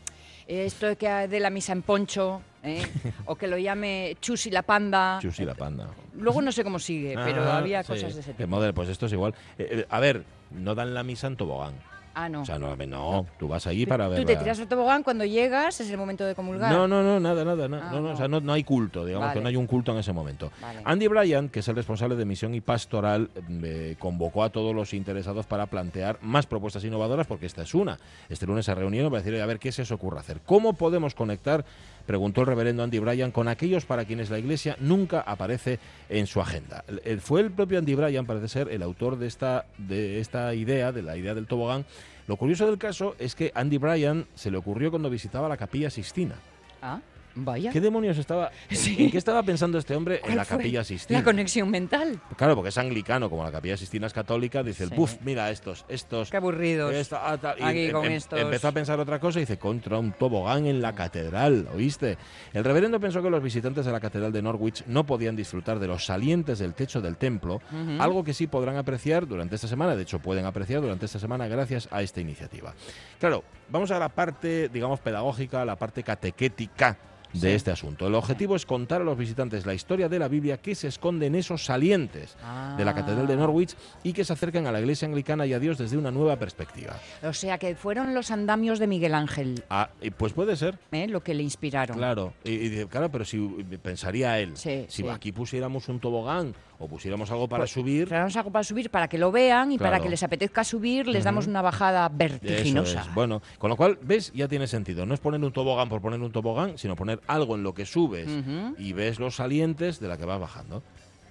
eh, esto de que de la misa en poncho, ¿eh? o que lo llame Chusi la panda. Chusi la panda. Luego no sé cómo sigue, pero Ah, había sí. cosas de ese tipo. model, pues esto es igual. Eh, a ver, no dan la misa en tobogán. Ah, no. O sea, no, no, tú vas allí para ver. Tú te tiras al tobogán cuando llegas, es el momento de comulgar. No, no, no, nada, nada. no, Ah, no, no, no. O sea, no, no hay culto, digamos Vale. que no hay un culto en ese momento. Vale. Andy Bryant, que es el responsable de misión y pastoral, eh, convocó a todos los interesados para plantear más propuestas innovadoras, porque esta es una. Este lunes se reunieron para decir, "Oye, a ver qué se os ocurre hacer. ¿Cómo podemos conectar, preguntó el reverendo Andy Bryant, con aquellos para quienes la iglesia nunca aparece en su agenda? Fue el propio Andy Bryant, parece ser, el autor de esta, de esta idea, de la idea del tobogán. Lo curioso del caso es que Andy Bryant se le ocurrió cuando visitaba la capilla Sistina. Ah, Vaya. ¿Qué demonios estaba? ¿En qué estaba pensando este hombre en ¿Cuál la capilla Sistina? La conexión mental. Claro, porque es anglicano, como la capilla Sistina es católica, dice, el Sí. mira estos, estos. Qué aburridos. esta- ah, tal", y Aquí em- con em- estos. Empezó a pensar otra cosa y dice, contra un tobogán en la catedral, ¿oíste? El reverendo pensó que los visitantes de la catedral de Norwich no podían disfrutar de los salientes del techo del templo, algo que sí podrán apreciar durante esta semana, de hecho pueden apreciar durante esta semana gracias a esta iniciativa. Claro, vamos a la parte, digamos, pedagógica, la parte catequética de este asunto. El objetivo es contar a los visitantes la historia de la Biblia que se esconde en esos salientes de la Catedral de Ah. Norwich y que se acercan a la Iglesia anglicana y a Dios desde una nueva perspectiva. O sea que fueron los andamios de Miguel Ángel Ah, y pues puede ser, ¿eh? lo que le inspiraron. claro. Y, y claro, pero si pensaría él, Sí, si sí. aquí pusiéramos un tobogán o pusiéramos algo para Pues, subir, algo para subir para que lo vean y para que les apetezca subir, les damos una bajada vertiginosa. es. Bueno, con lo cual, ¿ves? Ya tiene sentido. No es poner un tobogán por poner un tobogán, sino poner algo en lo que subes Ujú. y ves los salientes de la que vas bajando.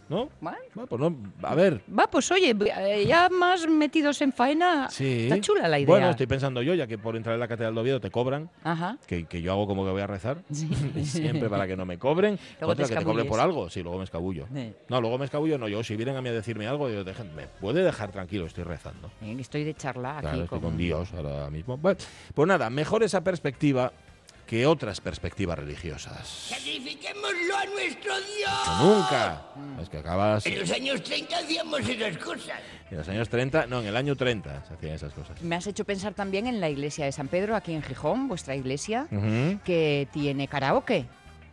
¿No? Bueno. Bueno, pues no, a ver. Va, pues oye, eh, ya más metidos en faena. Sí. Está chula la idea. Bueno, estoy pensando yo, ya que por entrar en la Catedral de Oviedo te cobran, Ajá. que, que yo hago como que voy a rezar, siempre para que no me cobren. Luego te que te cobren por algo, sí, luego me escabullo. Sí. No, luego me escabullo, no, yo si vienen a mí a decirme algo, yo dejen, me puede dejar tranquilo, estoy rezando. Eh, estoy de charla aquí Claro, estoy con... con Dios ahora mismo. Bueno, pues nada, mejor esa perspectiva que otras perspectivas religiosas. Sacrifiquémoslo a nuestro Dios. Nunca. Es que acabas En los años 30 hacíamos esas cosas. en los años 30, no, en el año 30 se hacían esas cosas. Me has hecho pensar también en la iglesia de San Pedro, aquí en Gijón, vuestra iglesia, que tiene karaoke,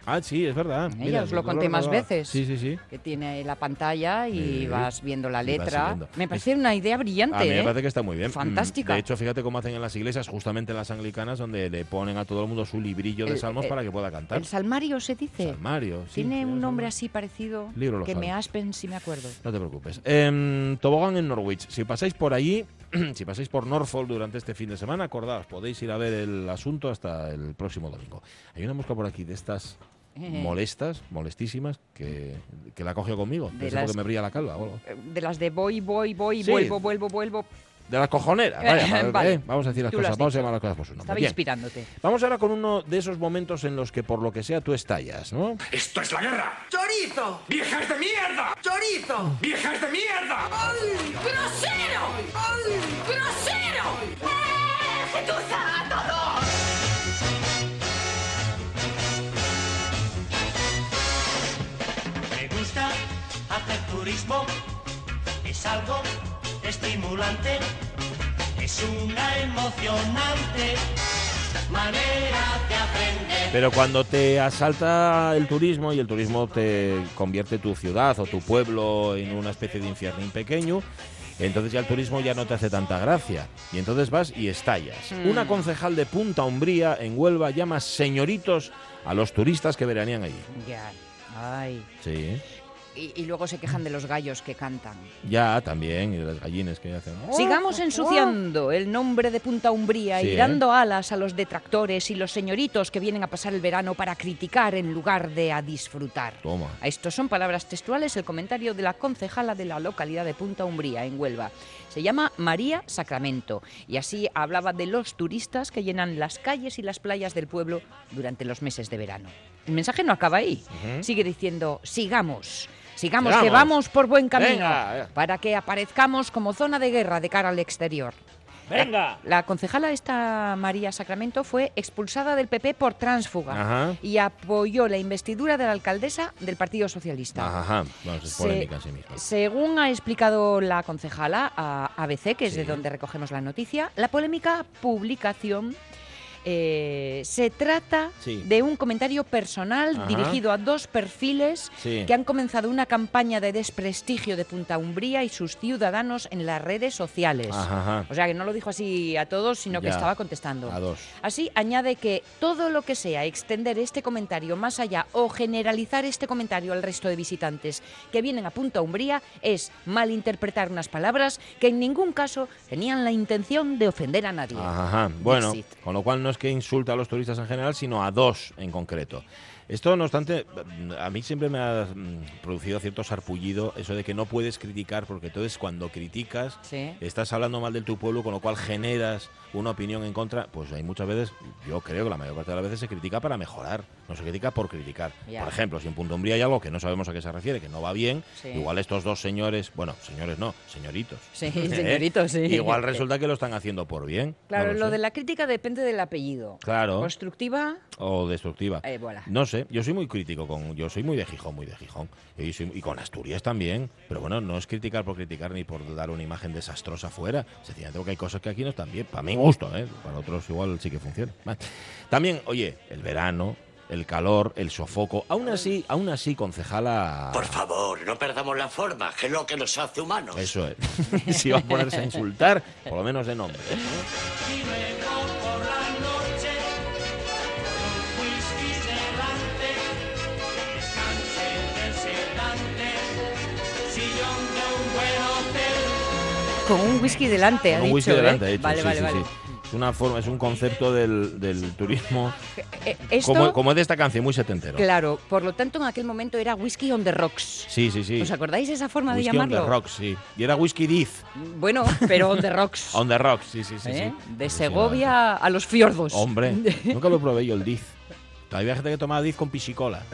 Ah, sí, es verdad. Eh, Mira, ya os lo conté más veces. Sí, sí, sí. que tiene la pantalla y Sí. vas viendo la letra. Me Es- parece una idea brillante, A mí me ¿eh? parece que está muy bien. Mm, Fantástica. De hecho, fíjate cómo hacen en las iglesias, justamente en las anglicanas, donde le ponen a todo el mundo su librillo de salmos el- para que pueda cantar. El salmario se dice. Salmario, sí. Tiene un nombre así parecido Libro Los que me aspen si me acuerdo. No te preocupes. Em, tobogán en Norwich. Si pasáis por allí, si pasáis por Norfolk durante este fin de semana, acordaos, podéis ir a ver el asunto hasta el próximo domingo. Hay una mosca por aquí de estas molestas, molestísimas, que, que la cogió conmigo. De las- porque me brilla la calva o algo. Eh, De las de voy, voy, voy, Sí. vuelvo, vuelvo, vuelvo. De las cojoneras, vaya, Vale. eh, vamos a decir las Tú cosas, vamos a llamar las cosas por su nombre. Estaba Bien. inspirándote. Vamos ahora con uno de esos momentos en los que por lo que sea tú estallas, ¿no? ¡Esto es la guerra! ¡Chorizo! ¡Viejas de mierda! ¡Chorizo! ¡Viejas de mierda! ¡Grosero! ¡Grosero! ¡Eh! ¡Gentuza hacer turismo, es algo estimulante, es una emocionante manera de aprender. Pero cuando te asalta el turismo y el turismo te convierte tu ciudad o tu pueblo en una especie de infiernín pequeño, entonces ya el turismo ya no te hace tanta gracia. Y entonces vas y estallas. Mm. Una concejal de Punta Umbría, en Huelva, llama señoritos a los turistas que veranían allí. Ya. Ay. Sí. Y, y luego se quejan de los gallos que cantan. Ya, también, y de las gallines que hacen. Sigamos ensuciando el nombre de Punta Umbría Sí, y ¿eh? dando alas a los detractores y los señoritos que vienen a pasar el verano para criticar en lugar de a disfrutar. Toma. Estos son palabras textuales el comentario de la concejala de la localidad de Punta Umbría, en Huelva. Se llama María Sacramento y así hablaba de los turistas que llenan las calles y las playas del pueblo durante los meses de verano. El mensaje no acaba ahí. Sigue diciendo, sigamos. Sigamos, que vamos por buen camino Venga, eh. para que aparezcamos como zona de guerra de cara al exterior. ¡Venga! La concejala esta María Sacramento fue expulsada del PP por tránsfuga Ajá. y apoyó la investidura de la alcaldesa del Partido Socialista. Ajá. Vamos, es Se- polémica en sí misma. Según ha explicado la concejala a ABC, que es de donde recogemos la noticia, la polémica publicación eh, se trata Sí. de un comentario personal Ajá. dirigido a dos perfiles Sí. que han comenzado una campaña de desprestigio de Punta Umbría y sus ciudadanos en las redes sociales. Ajá. O sea, que no lo dijo así a todos, sino que Ya. estaba contestando. A dos. Así añade que todo lo que sea extender este comentario más allá o generalizar este comentario al resto de visitantes que vienen a Punta Umbría es malinterpretar unas palabras que en ningún caso tenían la intención de ofender a nadie. Ajá. Bueno, con lo cual no es que insulta a los turistas en general, sino a dos en concreto. Esto, no obstante, a mí siempre me ha mm, producido cierto sarpullido eso de que no puedes criticar, porque entonces cuando criticas Sí. estás hablando mal de tu pueblo, con lo cual generas una opinión en contra. Pues hay muchas veces, yo creo que la mayor parte de las veces se critica para mejorar. No se critica por criticar. Ya. Por ejemplo, si en Punto Umbría hay algo que no sabemos a qué se refiere, que no va bien, Sí. igual estos dos señores, bueno, señores no, señoritos. Sí, ¿eh? señoritos, sí. Igual resulta que lo están haciendo por bien. Claro, no lo de la crítica depende del apellido. Claro. Constructiva, O destructiva. Eh, voilà. No sé, yo soy muy crítico con. Yo soy muy de Gijón, muy de Gijón. Y, soy- y con Asturias también. Pero bueno, no es criticar por criticar ni por dar una imagen desastrosa fuera. Sencillamente porque hay cosas que aquí no están bien. Para mi gusto, ¿eh? Para otros igual sí que funciona. Vale. También, oye, el verano, el calor, el sofoco. Aún así, aún así, concejala. Por favor, no perdamos la forma, que es lo que nos hace humanos. Eso es. si va a ponerse a insultar, por lo menos de nombre. Un whisky delante, un con un whisky delante, ha Con un whisky ¿eh? delante, de hecho. Vale, sí, vale, sí, vale. sí. Es una forma, es un concepto del, del turismo. Eh, esto, Como, como es de esta canción, muy setentero. claro, por lo tanto en aquel momento era whisky on the rocks. Sí, sí, sí. ¿Os acordáis esa forma Whisky de on the llamarlo? rocks, sí. Y era Whisky Diz. Bueno, pero on the rocks. On the rocks, sí, sí, sí. ¿eh? sí. De Segovia a los fiordos. Hombre, nunca lo probé yo el Diz. Todavía hay gente que tomaba Diz con pisicola.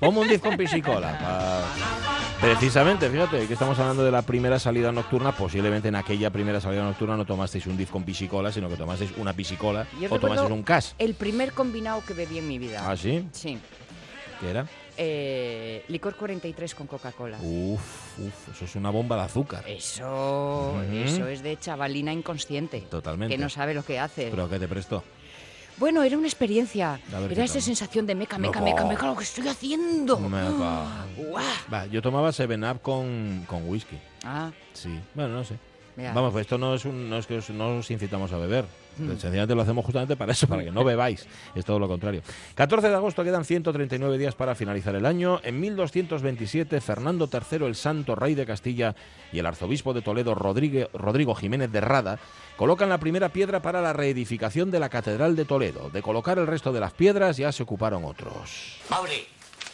Ponme un Diz con pisicola. pa- Precisamente, fíjate, que estamos hablando de la primera salida nocturna. Posiblemente en aquella primera salida nocturna no tomasteis un Diz con pisicola, sino que tomasteis una pisicola Yo o tomasteis un cas. El primer combinado que bebí en mi vida. ¿Ah, sí? Sí. ¿Qué era? Eh, licor 43 con Coca-Cola. Uf, uf, eso es una bomba de azúcar. Eso, eso es de chavalina inconsciente. Totalmente. Que no sabe lo que hace. ¿Pero qué te prestó? Bueno, era una experiencia. Era esa sensación de meca, meca, Meca. meca, lo que estoy haciendo. Meca. Guau. Va, yo tomaba 7-Up con, con whisky. Ah, Sí, bueno, no sé. Vamos, pues esto no es un, no es que os, no os incitamos a beber. Mm. Sencillamente lo hacemos justamente para eso, para que no bebáis. Es todo lo contrario. 14 de agosto quedan 139 días para finalizar el año. En 1227, Fernando III, el santo rey de Castilla, y el arzobispo de Toledo, Rodrigue- Rodrigo Jiménez de Rada, colocan la primera piedra para la reedificación de la Catedral de Toledo. De colocar el resto de las piedras ya se ocuparon otros. Mauri,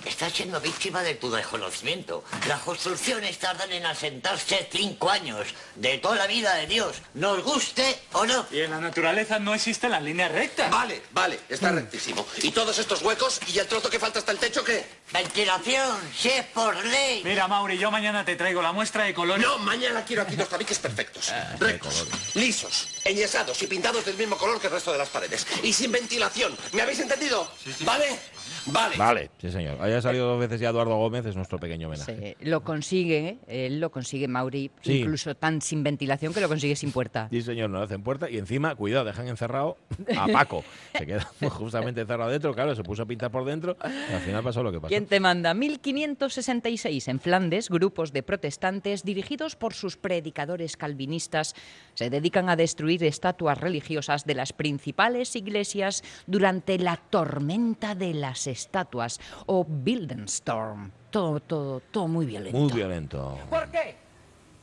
estás siendo víctima de tu desconocimiento. Las construcciones tardan en asentarse cinco años. De toda la vida de Dios, nos guste o no. Y en la naturaleza no existe la línea recta. Vale, vale, está rectísimo. ¿Y todos estos huecos y el trozo que falta hasta el techo qué? Ventilación, si es por ley. Mira, Mauri, yo mañana te traigo la muestra de colores. No, mañana quiero aquí los tabiques perfectos. Rectos, lisos, enyesados y pintados del mismo color que el resto de las paredes. Y sin ventilación. ¿Me habéis entendido? ¿Vale? Vale. Vale, sí señor. Haya salido dos veces ya Eduardo Gómez, es nuestro pequeño homenaje. sí, lo consigue, él lo consigue, Mauri, Sí. incluso tan sin ventilación que lo consigue sin puerta. Sí, señor, no le hacen puerta y encima, cuidado, dejan encerrado a Paco. Se queda justamente encerrado dentro, claro, se puso a pintar por dentro y al final pasó lo que pasó. ¿Quién te manda? 1566 en Flandes, grupos de protestantes dirigidos por sus predicadores calvinistas se dedican a destruir estatuas religiosas de las principales iglesias durante la tormenta de las estatuas o Bildenstorm. Todo, todo, todo muy violento. Muy violento. ¿Por qué?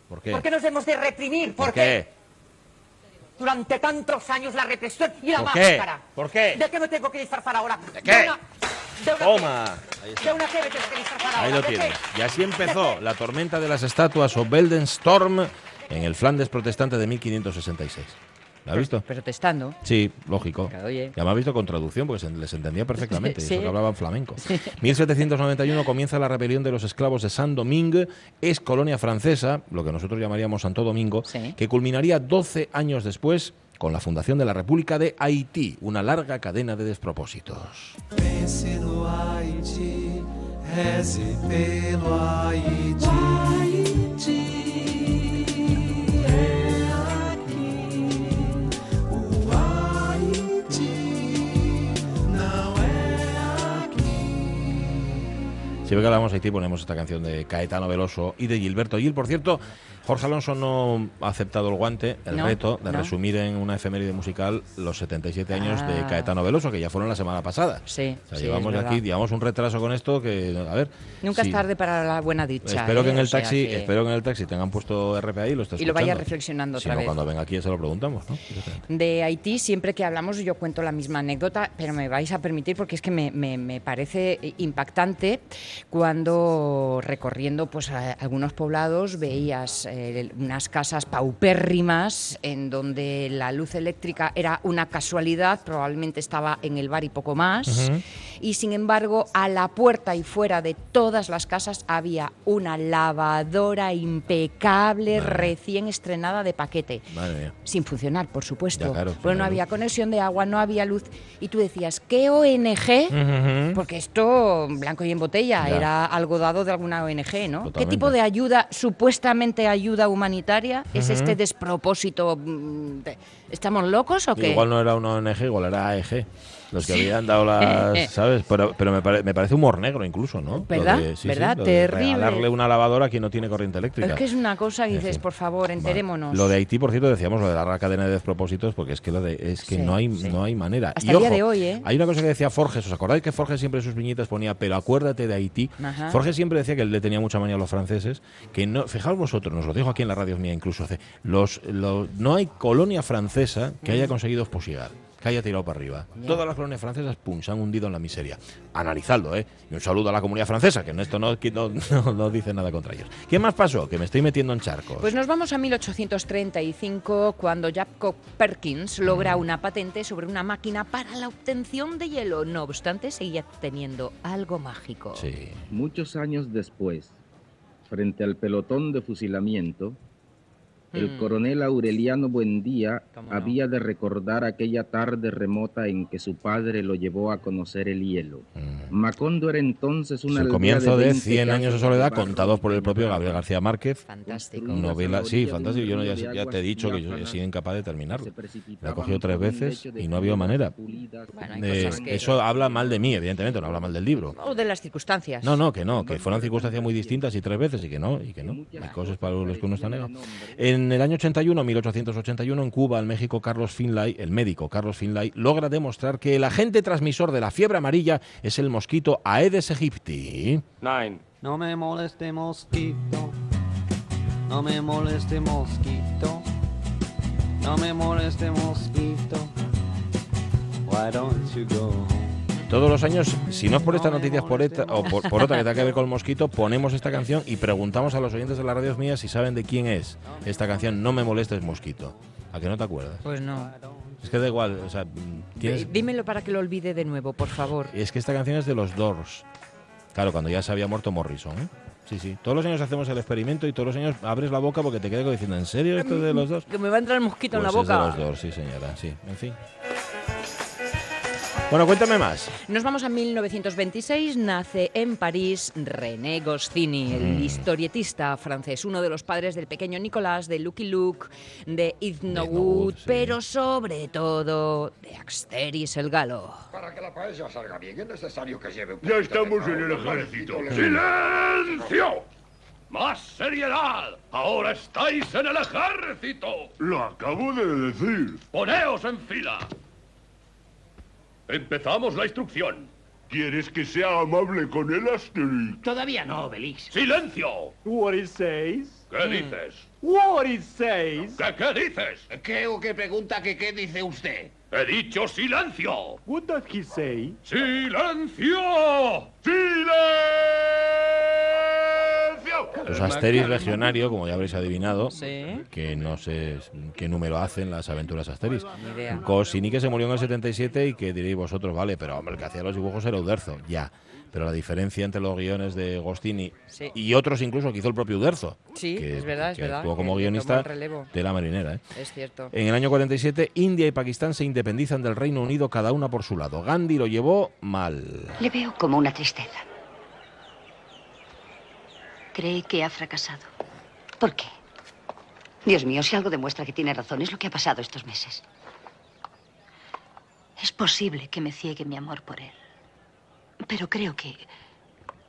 ¿Por qué? ¿Por qué nos hemos de reprimir? ¿Por, ¿Por qué? Durante tantos años la represión y la ¿Por qué? máscara. ¿Por qué? ¿De qué me tengo que disfrazar ahora? ¿De qué? una, de una Toma. Ahí? ¿De una qué me tengo que disfrazar ahora? Ahí lo ¿De tienes. Y así empezó la tormenta de las estatuas o Beldenstorm en el Flandes protestante de 1566. ¿Lo has visto? Protestando. Sí, lógico. Claro, oye. Ya me has visto con traducción porque se les entendía perfectamente. y Sí. Eso que hablaban flamenco. 1791 comienza la rebelión de los esclavos de Saint-Domingue. Es colonia francesa, lo que nosotros llamaríamos Santo Domingo, Sí. que culminaría 12 años después con la fundación de la República de Haití. Una larga cadena de despropósitos. Pense no Haiti, reze pelo Haiti. Siempre que hablamos de Haití ponemos esta canción de Caetano Veloso y de Gilberto Gil. Por cierto, Jorge Alonso no ha aceptado el guante, el No, reto de no. resumir en una efeméride musical los 77 años de Ah. Caetano Veloso, que ya fueron la semana pasada. Sí, O sea, sí, llevamos aquí, llevamos un retraso con esto que, a ver. Nunca sí. es tarde para la buena dicha. Espero que ¿eh? en el O sea taxi, que- espero que en el taxi tengan puesto RPA y lo esté Y lo vaya reflexionando Si otra no, vez. cuando venga aquí se lo preguntamos, ¿no? De Haití, siempre que hablamos, yo cuento la misma anécdota, pero me vais a permitir porque es que me, me- me parece impactante. cuando recorriendo pues a- algunos poblados veías eh, unas casas paupérrimas en donde la luz eléctrica era una casualidad, probablemente estaba en el bar y poco más. Ujú. Y sin embargo, a la puerta y fuera de todas las casas había una lavadora impecable, recién estrenada de paquete. Madre. Sin funcionar, por supuesto. Ya, claro, sin no había luz. conexión de agua, no había luz. Y tú decías, ¿qué ONG? Ujú. Porque esto, blanco y en botella, Ya. era algo dado de alguna ONG, ¿no? ¿Qué Totalmente. tipo de ayuda, supuestamente ayuda humanitaria, es este despropósito? mm, ¿Estamos locos o qué? Igual no era una ONG, igual era AEG. Los que habían dado las, ¿sabes? Pero, pero me, pare- me parece humor negro incluso, ¿no? ¿Verdad? de- sí, sí, ¿Verdad? de Terrible. Regalarle una lavadora a quien no tiene corriente eléctrica. Es que es una cosa que En dices, fin. por favor, enterémonos. Lo de Haití, por cierto, decíamos lo de la cadena de despropósitos, porque es que lo de, es que Sí, no hay sí. no hay manera. Hasta y el día ojo, de hoy, ¿eh? Hay una cosa que decía Forges, ¿os acordáis que Forges siempre en sus viñetas ponía, pero acuérdate de Haití? Ajá. Forges siempre decía que él le tenía mucha manía a los franceses, que no, fijaos vosotros, nos lo dijo aquí en la radio mía incluso, hace, los, los- no hay colonia francesa que haya conseguido posigar. Que haya tirado para arriba. Todas las colonias francesas, pum, se han hundido en la miseria. Analizadlo, ¿eh? Y un saludo a la comunidad francesa, que en esto no, no, no- no dice nada contra ellos. ¿Qué más pasó? Que me estoy metiendo en charcos. Pues nos vamos a 1835 cuando Jacob Perkins logra una patente sobre una máquina para la obtención de hielo. No obstante, seguía teniendo algo mágico. Muchos años después, frente al pelotón de fusilamiento, el Mm. coronel Aureliano Buendía había de recordar aquella tarde remota en que su padre lo llevó a conocer el hielo. Macondo era entonces Es una el comienzo de 20 100 años de soledad contados por el propio Gabriel García Márquez. Fantástico. Novela, sí, fantástico. Yo no, ya, ya te he dicho que yo he sido incapaz de terminarlo. La he cogido tres veces y no ha habido manera. Bueno, Eh, eso habla mal de mí, evidentemente, no habla mal del libro. O de las circunstancias. No, no, que no, que fueron circunstancias muy distintas y tres veces y que no, y que no. Hay cosas para los que uno está negado. En el año 81, 1881, en Cuba, el México, Carlos Finlay, el médico Carlos Finlay, logra demostrar que el agente transmisor de la fiebre amarilla es el mosquito Aedes aegypti. Nine. No me moleste mosquito. No me moleste mosquito. No me moleste mosquito. Why don't you go home? Todos los años, si no es por estas noticias por esta, o por, por otra que tenga que ver con el mosquito, ponemos esta canción y preguntamos a los oyentes de las radios mías si saben de quién es esta canción No me molestes mosquito. ¿A que no te acuerdas? Pues no. Es que da igual, o sea, tienes... Dímelo para que lo olvide de nuevo, por favor. Es que esta canción es de los Doors. Claro, cuando ya se había muerto Morrison. ¿eh? Sí, sí. Todos los años hacemos el experimento y todos los años abres la boca porque te quedas diciendo, ¿en serio esto es de los Doors? Que me va a entrar el mosquito Pues en la es de boca. los Doors, sí, señora, sí. En fin. Bueno, cuéntame más. Nos vamos a 1926, nace en París René Goscinny, el Mm. historietista francés, uno de los padres del pequeño Nicolás, de Lucky Luke, de Wood, Wood, sí. pero sobre todo de Axteris el Galo. Para que la paella salga bien es necesario que lleve un Ya estamos en el ejército. ¡Silencio! ¡Más seriedad! ¡Ahora estáis en el ejército! Lo acabo de decir. Poneos en fila. Empezamos la instrucción. ¿Quieres que sea amable con el Asterix? Todavía no, Obelix. ¡Silencio! What it says? ¿Qué dices? What it says? ¿Qué, qué dices? ¿Qué o qué pregunta que qué dice usted? He dicho silencio. What does he say? ¡Silencio! ¡Silencio! Los Asteris Legionario, como ya habréis adivinado, Sí. que no sé qué número hacen las aventuras Asteris. Ni idea. Goscinny que se murió en el 77 y que diréis vosotros, vale, pero hombre, el que hacía los dibujos era Uderzo, ya. Pero la diferencia entre los guiones de Gostini Sí. y otros incluso que hizo el propio Uderzo, Sí, que, es verdad, es que verdad. actuó como que- guionista de la marinera. ¿eh? Es cierto. En el año 47, India y Pakistán se independizan del Reino Unido, cada una por su lado. Gandhi lo llevó mal. Le veo como una tristeza. Cree que ha fracasado. ¿Por qué? Dios mío, si algo demuestra que tiene razón, es lo que ha pasado estos meses. Es posible que me ciegue mi amor por él. Pero creo que,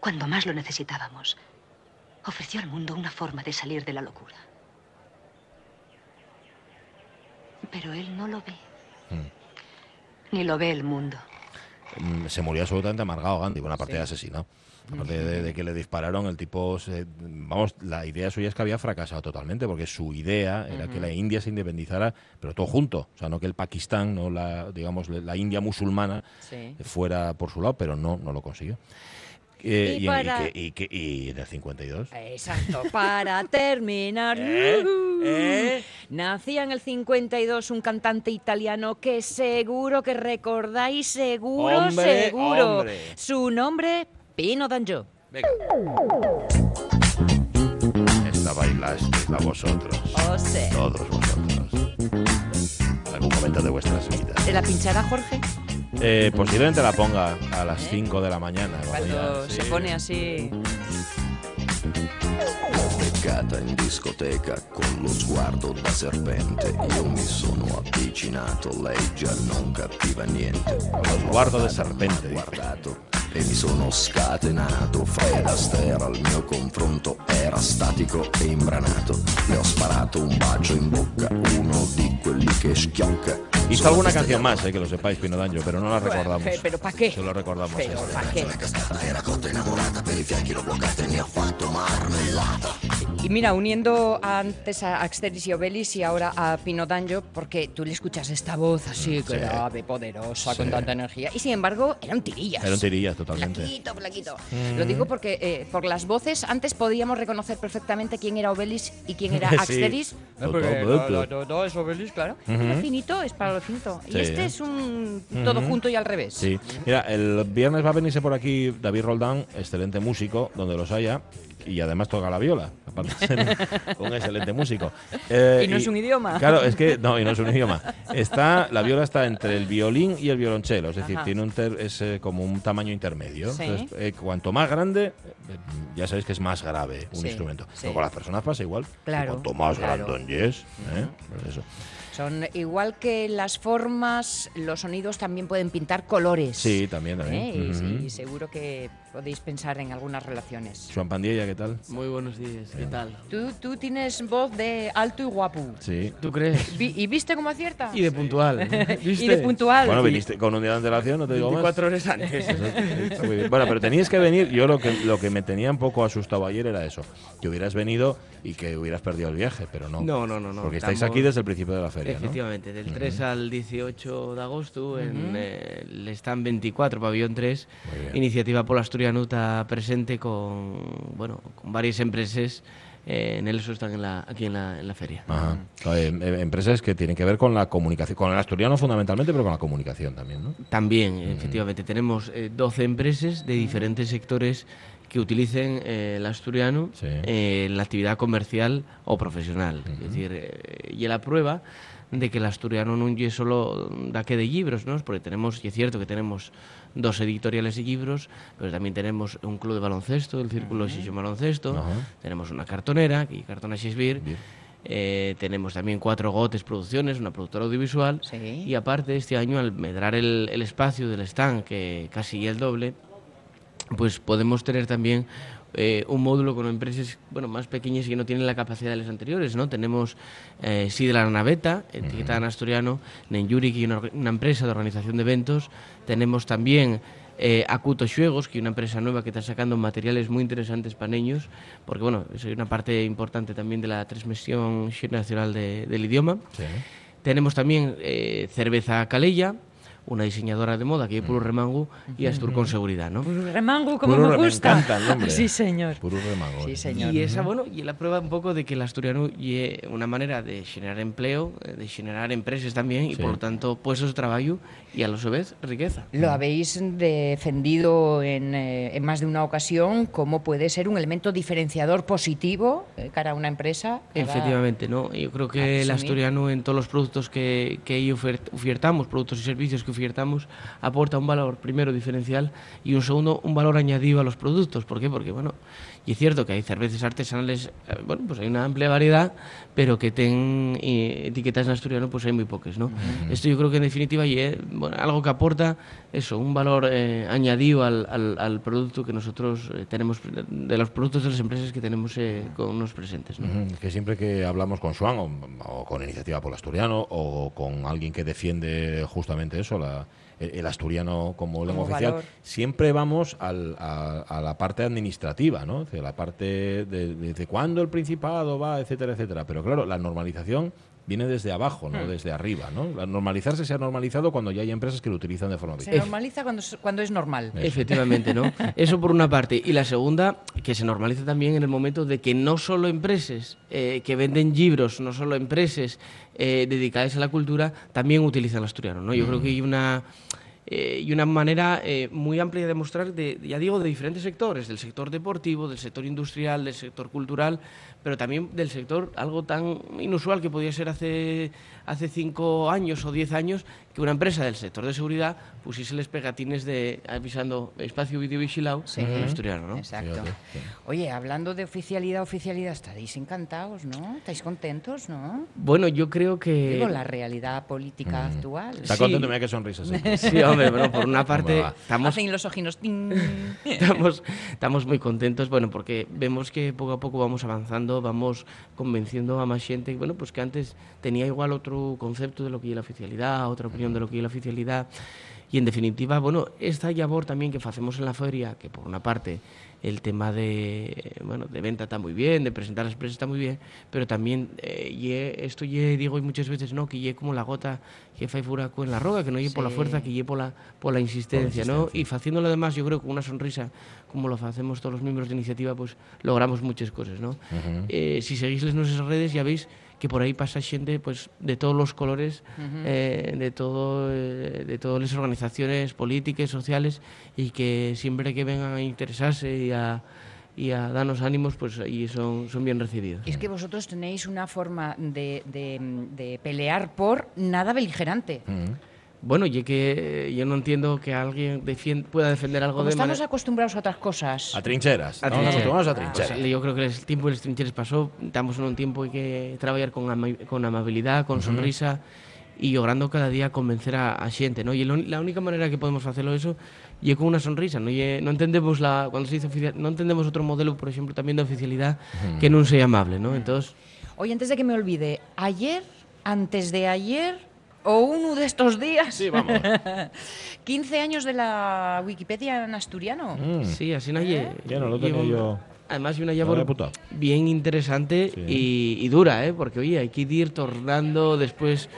cuando más lo necesitábamos, ofreció al mundo una forma de salir de la locura. Pero él no lo ve. Ni lo ve el mundo. Mm, Se murió absolutamente amargado Gandhi, bueno, aparte de asesinado. De, de que le dispararon, el tipo, se- vamos, la idea suya es que había fracasado totalmente, porque su idea era que la India se independizara, pero todo junto, o sea, no que el Pakistán, no la, digamos, la India musulmana Sí. fuera por su lado, pero no, no lo consiguió. Eh, Y y, para- y que- y que- y en el 52. Exacto, para terminar, ¿Eh? ¿Eh? nacía en el 52 un cantante italiano que seguro que recordáis, seguro, Hombre, seguro. hombre. Su nombre, Pino Danjo. Venga. Esta bailasteis a vosotros. Oh, sí. Todos vosotros. Algún momento de vuestras vidas. ¿Te la pinchará Jorge? Eh, posiblemente la ponga a las 5 de la mañana. cuando Cuando ya- se sí. pone así... beccata in discoteca con lo sguardo da serpente. Io mi sono avvicinato, lei già non capiva niente. Con lo sguardo da serpente. guardato e mi sono scatenato. Fred Astaire al mio confronto era statico e imbranato. Le ho sparato un bacio in bocca, uno di quelli che schiocca. Hizo alguna canción más, eh, que lo sepáis, Pino Danjo, pero no la recordamos. Pe- ¿Pero para qué? Solo recordamos Pero e marmellata. Y mira, uniendo antes a Asterix y Obelix y ahora a Pino Danjo, porque tú le escuchas esta voz así Sí. grave, poderosa, Sí. con tanta energía, y sin embargo eran tirillas. Eran tirillas, totalmente. Flaquito, flaquito. Mm. Lo digo porque eh, por las voces antes podíamos reconocer perfectamente quién era Obelix y quién era Sí. Asterix. No, porque todo, no, no, no, es Obelix, claro. Ujú. Lo finito es para lo finito. Sí. Y este es un todo Ujú. junto y al revés. Sí, mira, el viernes va a venirse por aquí David Roldán, excelente músico, donde los haya, y además toca la viola, aparte de ser un, excelente músico. Eh, Y no es un idioma. Claro, es que, no, y no es un idioma. Está, la viola está entre el violín y el violonchelo, es decir, Ajá. tiene un ter- es eh, como un tamaño intermedio. Sí. Entonces, eh, cuanto más grande, eh, ya sabéis que es más grave un Sí, instrumento. sí. Pero con las personas pasa igual. Claro, Cuanto más claro. grandoñez, ¿eh? Pues eso. Son igual que las formas, los sonidos también pueden pintar colores. Sí, también, también. ¿eh? Y, seguro que podéis pensar en algunas relaciones. Joan Pandilla, ¿qué tal? Muy buenos días, ¿qué tal? Tú, tú tienes voz de alto y guapo. Sí. ¿Tú crees? Vi- ¿Y viste cómo acierta? Y de puntual. ¿viste? y de puntual. Bueno, viniste con un día de antelación, no te digo más. 24 horas antes. Eso está muy bien. Bueno, pero tenías que venir. Yo lo que, lo que me tenía un poco asustado ayer era eso. Que hubieras venido y que hubieras perdido el viaje, pero no. No, no, no, no. Porque estáis Estamos- aquí desde el principio de la feria, ¿no? Efectivamente, del 3 Ujú. al 18 de agosto en eh, el stand 24, pabellón 3, Muy bien. iniciativa Polo Asturianuta presente con, bueno, con varias empresas eh, en el están en la, aquí en la, en la feria. Ajá. Eh, eh, empresas que tienen que ver con la comunicación, con el asturiano fundamentalmente, pero con la comunicación también, ¿no? También, efectivamente, tenemos eh, 12 empresas de diferentes sectores que utilicen eh, el asturiano eh, en la actividad comercial o profesional. Es decir, eh, y la prueba de que el asturiano no es solo da que de libros, ¿no? Porque tenemos, y es cierto que tenemos dos editoriales de libros, pero también tenemos un club de baloncesto, el Círculo de Sesión Baloncesto, tenemos una cartonera, que cartona Shakespeare, eh, tenemos también cuatro gotes producciones, una productora audiovisual, y aparte este año al medrar el, el espacio del stand, que casi el doble, pues podemos tener también eh, un módulo con empresas bueno más pequeñas y que no tienen la capacidad de las anteriores, ¿no? Tenemos eh, Sidra Naveta, etiquetada en asturiano, Nenjuri, que es una, una empresa de organización de eventos. Tenemos también eh, Acuto Xuegos, que es una empresa nueva que está sacando materiales muy interesantes para niños, porque bueno, es una parte importante también de la transmisión nacional de- del idioma. Tenemos también eh, Cerveza Calella, una diseñadora de moda que es puro remango y Astur con seguridad, ¿no? Puro remango, como Puro me re- me gusta. encanta el nombre. Sí, señor. Puro remango. Sí, señor. Y esa, bueno, y la prueba un poco de que el asturiano es una manera de generar empleo, eh, de generar empresas también y Sí. por lo tanto puestos de trabajo y a la su vez riqueza. Lo habéis defendido en, eh, en más de una ocasión como puede ser un elemento diferenciador positivo eh, cara a una empresa. cara- Efectivamente, ¿no? Yo creo que el asturiano en todos los productos que, que ofertamos, productos y servicios que aporta un valor primero diferencial y un segundo un valor añadido a los productos. ¿Por qué? Porque, bueno, y es cierto que hay cervezas artesanales, eh, bueno, pues hay una amplia variedad, pero que ten eh, etiquetas en asturiano, pues hay muy pocas, ¿no? Esto yo creo que en definitiva y es bueno, algo que aporta eso, un valor eh, añadido al, al- al producto que nosotros eh, tenemos, de los productos de las empresas que tenemos eh, con los presentes, ¿no? Ujú, Que siempre que hablamos con Swan o, o con Iniciativa por el Asturiano o con alguien que defiende justamente eso, la- el, asturiano como lengua Como oficial, valor. siempre vamos al- a, a la parte administrativa, ¿no? Decir, la parte de, de, de cuándo el Principado va, etcétera, etcétera. Pero claro, la normalización viene desde abajo, no Hmm. desde arriba, ¿no? La normalizarse se ha normalizado cuando ya hay empresas que lo utilizan de forma Se habitual. normaliza cuando, es- cuando es normal. Efectivamente, ¿no? Eso por una parte. Y la segunda, que se normaliza también en el momento de que no solo empresas eh, que venden libros, no solo empresas eh, dedicadas a la cultura, también utilizan el asturiano, ¿no? Yo creo que hay una... eh, y una manera eh, muy amplia de mostrar, de, ya digo, de diferentes sectores, del sector deportivo, del sector industrial, del sector cultural, pero también del sector algo tan inusual que podía ser hace, hace cinco años o diez años, que una empresa del sector de seguridad pusieseles pegatines de avisando espacio vídeo vigilado Sí. en asturiano, ¿no? Exacto. Oye, hablando de oficialidad, oficialidad, estaréis encantados, ¿no? ¿Estáis contentos, no? Bueno, yo creo que... Digo, la realidad política Mm. actual. Está contento, mira qué sonrisa. se- Sí, hombre, bueno, por una parte estamos Hacen los ojinos. estamos, estamos muy contentos, bueno, porque vemos que poco a poco vamos avanzando, vamos convenciendo a más gente, bueno, pues que antes tenía igual otro concepto de lo que es la oficialidad, otra opinión de lo que es la oficialidad, y en definitiva, bueno, esta labor también que hacemos en la feria, que por una parte el tema de, bueno, de venta está muy bien, de presentar las empresas está muy bien, pero también eh, ye- esto ye, digo y muchas veces no, que ye como la gota que fai furaco en la roca, que no ye por la Sí. fuerza, que ye por la, por la insistencia, ¿no? Y haciéndolo además, yo creo, con una sonrisa, como lo hacemos todos los miembros de iniciativa, pues logramos muchas cosas, ¿no? Ujú. Eh, si seguís las nuestras redes ya veis que por ahí pasa gente pues de todos los colores, eh, de todo, eh, de todas las organizaciones políticas, sociales y que siempre que vengan a interesarse y a, y a darnos ánimos, pues ahí son, son bien recibidos. Es que vosotros tenéis una forma de, de- de pelear por nada beligerante. Bueno, y que eh, yo no entiendo que alguien defien- pueda defender algo Como de estamos manera... acostumbrados a otras cosas. A trincheras. A Estamos trincheras. acostumbrados a Pues, trincheras. yo creo que el tiempo de los trincheras pasó, estamos en un tiempo en que trabajar con, ama- con amabilidad, con sonrisa y logrando cada día convencer a, a xente, ¿no? Y lo- la única manera que podemos hacerlo eso y con una sonrisa, ¿no? Y, no entendemos la cuando se dice oficial, no entendemos otro modelo, por ejemplo, también de oficialidad que no sea amable, ¿no? Entonces, Oye, antes de que me olvide, ayer, antes de ayer o uno de estos días. Sí, vamos. 15 años de la Wikipedia en asturiano. Sí, así no lle- Ya no lo tenía yo. Además, hay una No apuntado. bien interesante Sí. y, y dura, ¿eh? Porque, oye, hay que ir tornando después.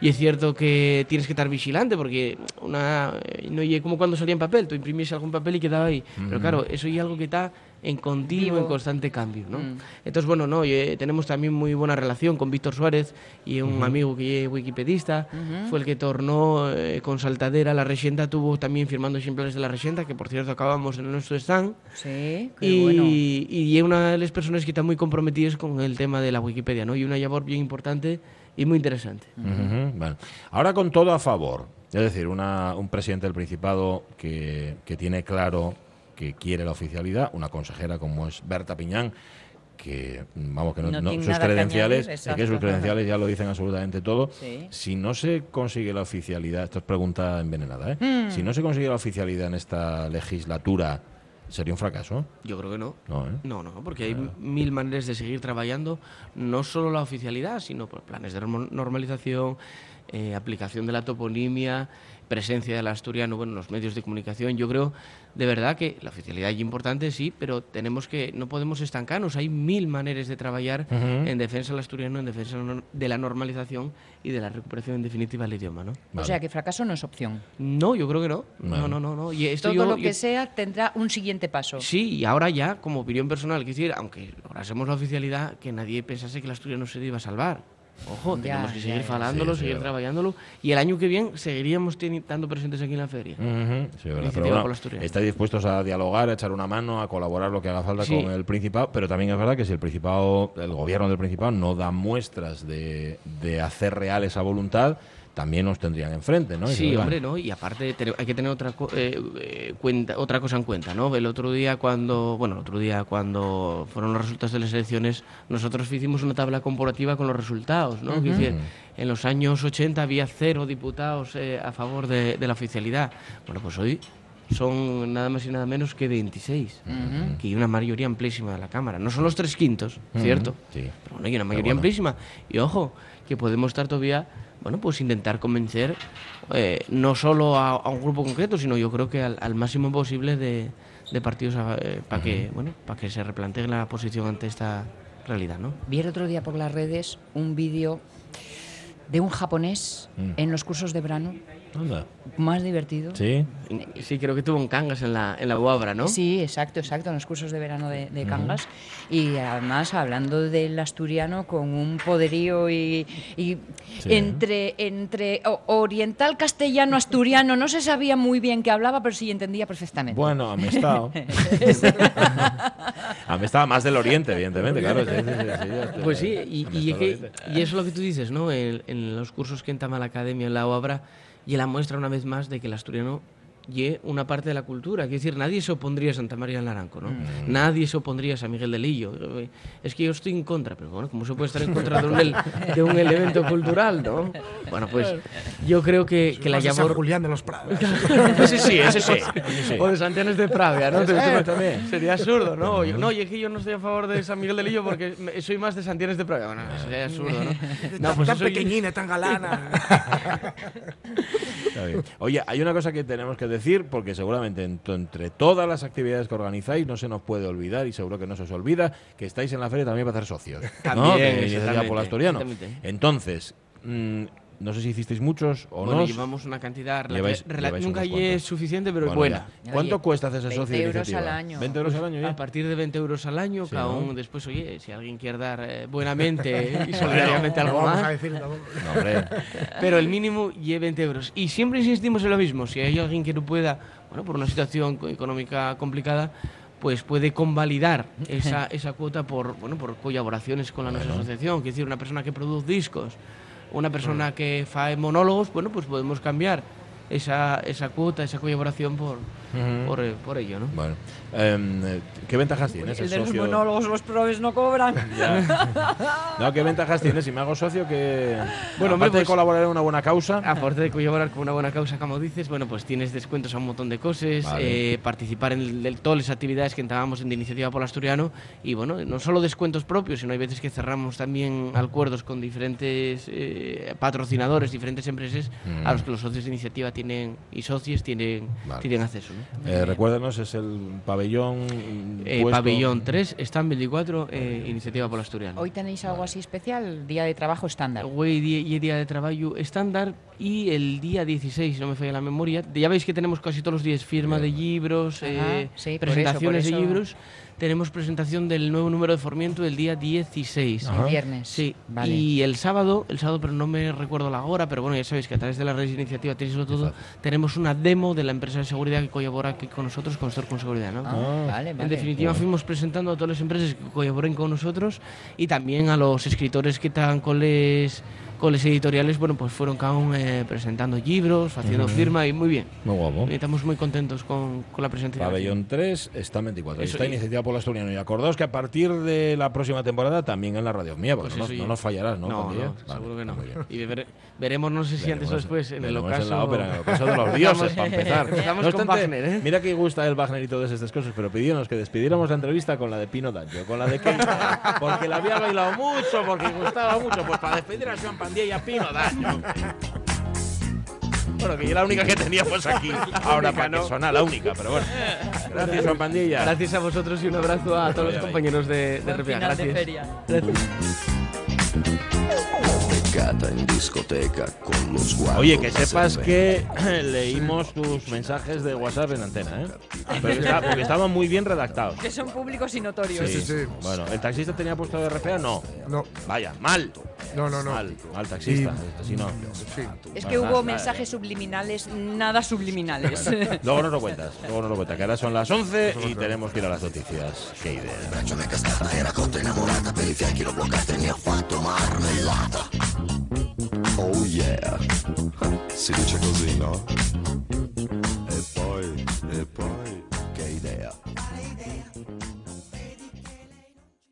Y es cierto que tienes que estar vigilante porque una eh, no como cuando salía en papel, tú imprimías algún papel y quedaba ahí. Pero Ujú. claro, eso es algo que está en continuo, Vivo. en constante cambio, ¿no? Mm. Entonces, bueno, no, eh, tenemos también muy buena relación con Víctor Suárez y un Ujú. amigo que es wikipedista, Ujú. fue el que tornó eh, con Saltadera la Resienta, tuvo también firmando ejemplares de la Resienta, que por cierto acabamos en nuestro stand. Sí, qué Y, bueno. y es una de las personas que están muy comprometidas con el tema de la Wikipedia, ¿no? Y una labor bien importante y muy interesante. Bueno. Ahora con todo a favor, es decir, una- un presidente del Principado que, que tiene claro que quiere la oficialidad, una consejera como es Berta Piñán, que vamos que no, No sus que credenciales, añadir, es que sus credenciales ya lo dicen absolutamente todo. Sí. Si no se consigue la oficialidad, esto es pregunta envenenada, ¿eh? Mm. Si no se consigue la oficialidad en esta legislatura, sería un fracaso. Yo creo que no. No, ¿eh? No, no, porque hay mil maneras de seguir trabajando, no solo la oficialidad, sino por planes de normalización, eh, aplicación de la toponimia, presencia del asturiano bueno, en los medios de comunicación. Yo creo de verdad que la oficialidad es importante, sí, pero tenemos que no podemos estancarnos. Hay mil maneras de trabajar Ujú. en defensa del asturiano, en defensa de la normalización y de la recuperación en definitiva del idioma, ¿no? O sea, que fracaso no es opción. No, yo creo que no. No, Vale. no, no, no. Y esto Todo yo- lo yo- que sea tendrá un siguiente paso. Sí, y ahora ya, como opinión personal, quiero decir, aunque lográsemos la oficialidad, que nadie pensase que el asturiano se iba a salvar. Ojo, Ya, tenemos que seguir falándolo, Sí, sí, seguir trabajándolo, y el año que viene seguiríamos estando presentes aquí en la feria. Ujú, sí, verdad. Pero bueno, estáis dispuestos a dialogar, a echar una mano, a colaborar lo que haga falta Sí. con el Principado, pero también es verdad que si el Principado, el gobierno del Principado no da muestras de, de hacer real esa voluntad, también nos tendrían enfrente, ¿no? Y Sí, hombre, "Oigan, ¿no? Y aparte te- hay que tener otra, co- eh, eh, cuenta, otra cosa en cuenta, ¿no? El otro día cuando, bueno, el otro día cuando fueron los resultados de las elecciones, nosotros hicimos una tabla comparativa con los resultados, ¿no? Ujú. Quiero decir, en los años 80 había cero diputados eh, a favor de, de la oficialidad. Bueno, pues hoy son nada más y nada menos que 26, Ujú. que hay una mayoría amplísima de la Cámara. No son los tres quintos, Ujú, ¿cierto? sí. Pero bueno, hay una mayoría bueno. amplísima. Y ojo, que podemos estar todavía, bueno, pues intentar convencer eh, no solo a, a un grupo concreto, sino yo creo que al, al máximo posible de, de partidos para que, bueno, para que se replanteen la posición ante esta realidad, ¿no? Vi el otro día por las redes un vídeo de un japonés Mm. en los cursos de verano. Anda. Más divertido. Sí. Sí, creo que tuvo un cangas en la, en la UABRA, ¿no? Sí, exacto, exacto, en los cursos de verano de, de. Cangas. Y además hablando del asturiano con un poderío y, y Sí. entre, entre oriental, castellano, asturiano, no se sabía muy bien qué hablaba, pero sí entendía perfectamente. Bueno, amestado. amestado más del oriente, evidentemente, claro. sí, sí. Pues sí, y, y, es que- y eso es lo que tú dices, ¿no? En, en los cursos que entama la academia en la UABRA, y la muestra una vez más de que el asturiano y una parte de la cultura. Quiero decir, nadie se opondría a Santa María del Naranco, ¿no? Mm. Nadie se opondría a San Miguel de Lillo. Es que yo estoy en contra, pero bueno, ¿cómo se puede estar en contra de un, el- de un elemento cultural, no? Bueno, pues yo creo que, que la San llamó... Julián de los Prados. ese sí, ese sí. sí. O de Santianes de Pravia, ¿no? Eh, también. Sería absurdo, ¿no? Yo- no, y es que yo no estoy a favor de San Miguel de Lillo porque soy más de Santianes de Pravia. Bueno, sería absurdo, ¿no? No, pues tan eso yo- pequeñina, tan galana. Oye, hay una cosa que tenemos que decir, porque seguramente en- entre todas las actividades que organizáis no se nos puede olvidar, y seguro que no se os olvida, que estáis en la feria también para hacer socios. ¿no? También, iniciativa exactamente, por. Entonces, mm, no sé si hicisteis muchos o Bueno, no. llevamos una cantidad Lleváis- lleváis nunca es suficiente, pero es Bueno, buena. ya. ¿Cuánto cuesta hacerse socio de 20 euros al año. 20 euros al año ya. A partir de 20 euros al año, Sí, cada ¿no? uno después, oye, si alguien quiere dar eh, buenamente y solidariamente No algo vamos más. a decir. No, hombre. Pero el mínimo lleve 20 euros. Y siempre insistimos en lo mismo. Si hay alguien que no pueda, bueno, por una situación co- económica complicada, pues puede convalidar esa, esa cuota por, bueno, por colaboraciones con la nuestra asociación. Quiero decir, una persona que produce discos, una persona que fae monólogos, bueno, pues podemos cambiar esa, esa cuota, esa colaboración por, Por, eh, por ello, ¿no? Bueno, em, eh, ¿qué ventajas tiene el de los monólogos, los probes no cobran. No, ¿qué ventajas tiene si me hago socio? Que Bueno, aparte de pues- colaborar en una buena causa. Aparte de colaborar con una buena causa, como dices, bueno, pues tienes descuentos a un montón de cosas, Vale. eh, participar en el- de todas las actividades que entrábamos en de Iniciativa por el Asturiano y, bueno, no solo descuentos propios, sino hay veces que cerramos también acuerdos con diferentes eh, patrocinadores, diferentes empresas Mm. a los que los socios de Iniciativa tienen y socios tienen, Vale. tienen acceso. ¿No? Eh, recuérdanos, es el pabellón. Eh, pabellón 3, stand 24, eh, Iniciativa por el Asturiano. Hoy tenéis algo así especial, día de trabajo estándar. Hoy día, día de trabajo estándar y el día 16, si no me falla la memoria, ya veis que tenemos casi todos los días firma de libros, Ajá, eh, sí, por presentaciones eso, por de eso. libros. Tenemos presentación del nuevo número de Formiento el día 16. El viernes. Sí. Vale. Y el sábado, el sábado, pero no me recuerdo la hora, pero bueno, ya sabéis que a través de las redes de iniciativa tenéis todo, tenemos una demo de la empresa de seguridad que colabora aquí con nosotros, con Store con Seguridad, ¿no? Ah, vale, En vale. definitiva, Bueno. fuimos presentando a todas las empresas que colaboren con nosotros y también a los escritores que están con les, con les editoriales, bueno, pues fueron cada uno eh, presentando libros, haciendo firma y muy bien. Muy guapo. Y estamos muy contentos con, con la presencia. Pabellón 3, está 24. Eso, está y- iniciativa por el Asturiano. Y acordaos que a partir de la próxima temporada también en la radio mía, porque Pues no, nos- y- no nos fallarás, ¿no? No, no, Vale, seguro que no. Y vere- veremos, no sé si antes o después, en el ocaso. en la ópera, en el ocaso de los dioses, para empezar. Empezamos No con obstante, Wagner, ¿eh? Mira que gusta el Wagner y todas estas cosas, pero pidiéndonos que despidiéramos la entrevista con la de Pino Daggio, con la de Keita, porque la había bailado mucho, porque gustaba mucho, pues para despedir a Joan Pandilla y a Pino Daggio. Bueno, que yo la única que tenía pues aquí. Ahora para que sonara la única, pero bueno. Gracias, Joan Pandilla. Gracias a vosotros y un abrazo a todos los compañeros de, de final de Gracias. feria. Gracias. Beccata in discoteca con lo sguardo Oye, que sepas que leímos tus mensajes de WhatsApp en antena, ¿eh? Pero está- porque estaban muy bien redactados. Que son públicos y notorios. Bueno, ¿el taxista tenía puesto de RFA? No. No. Vaya, mal. No, no, no. Mal, mal taxista. Y- Así no. Es Bueno, que hubo nada, mensajes subliminales, nada subliminales. Luego nos lo cuentas, luego nos lo cuentas, que ahora son las 11 y tenemos que ir a las noticias. Qué idea. Oh yeah Si dice così no? E poi, e poi Che idea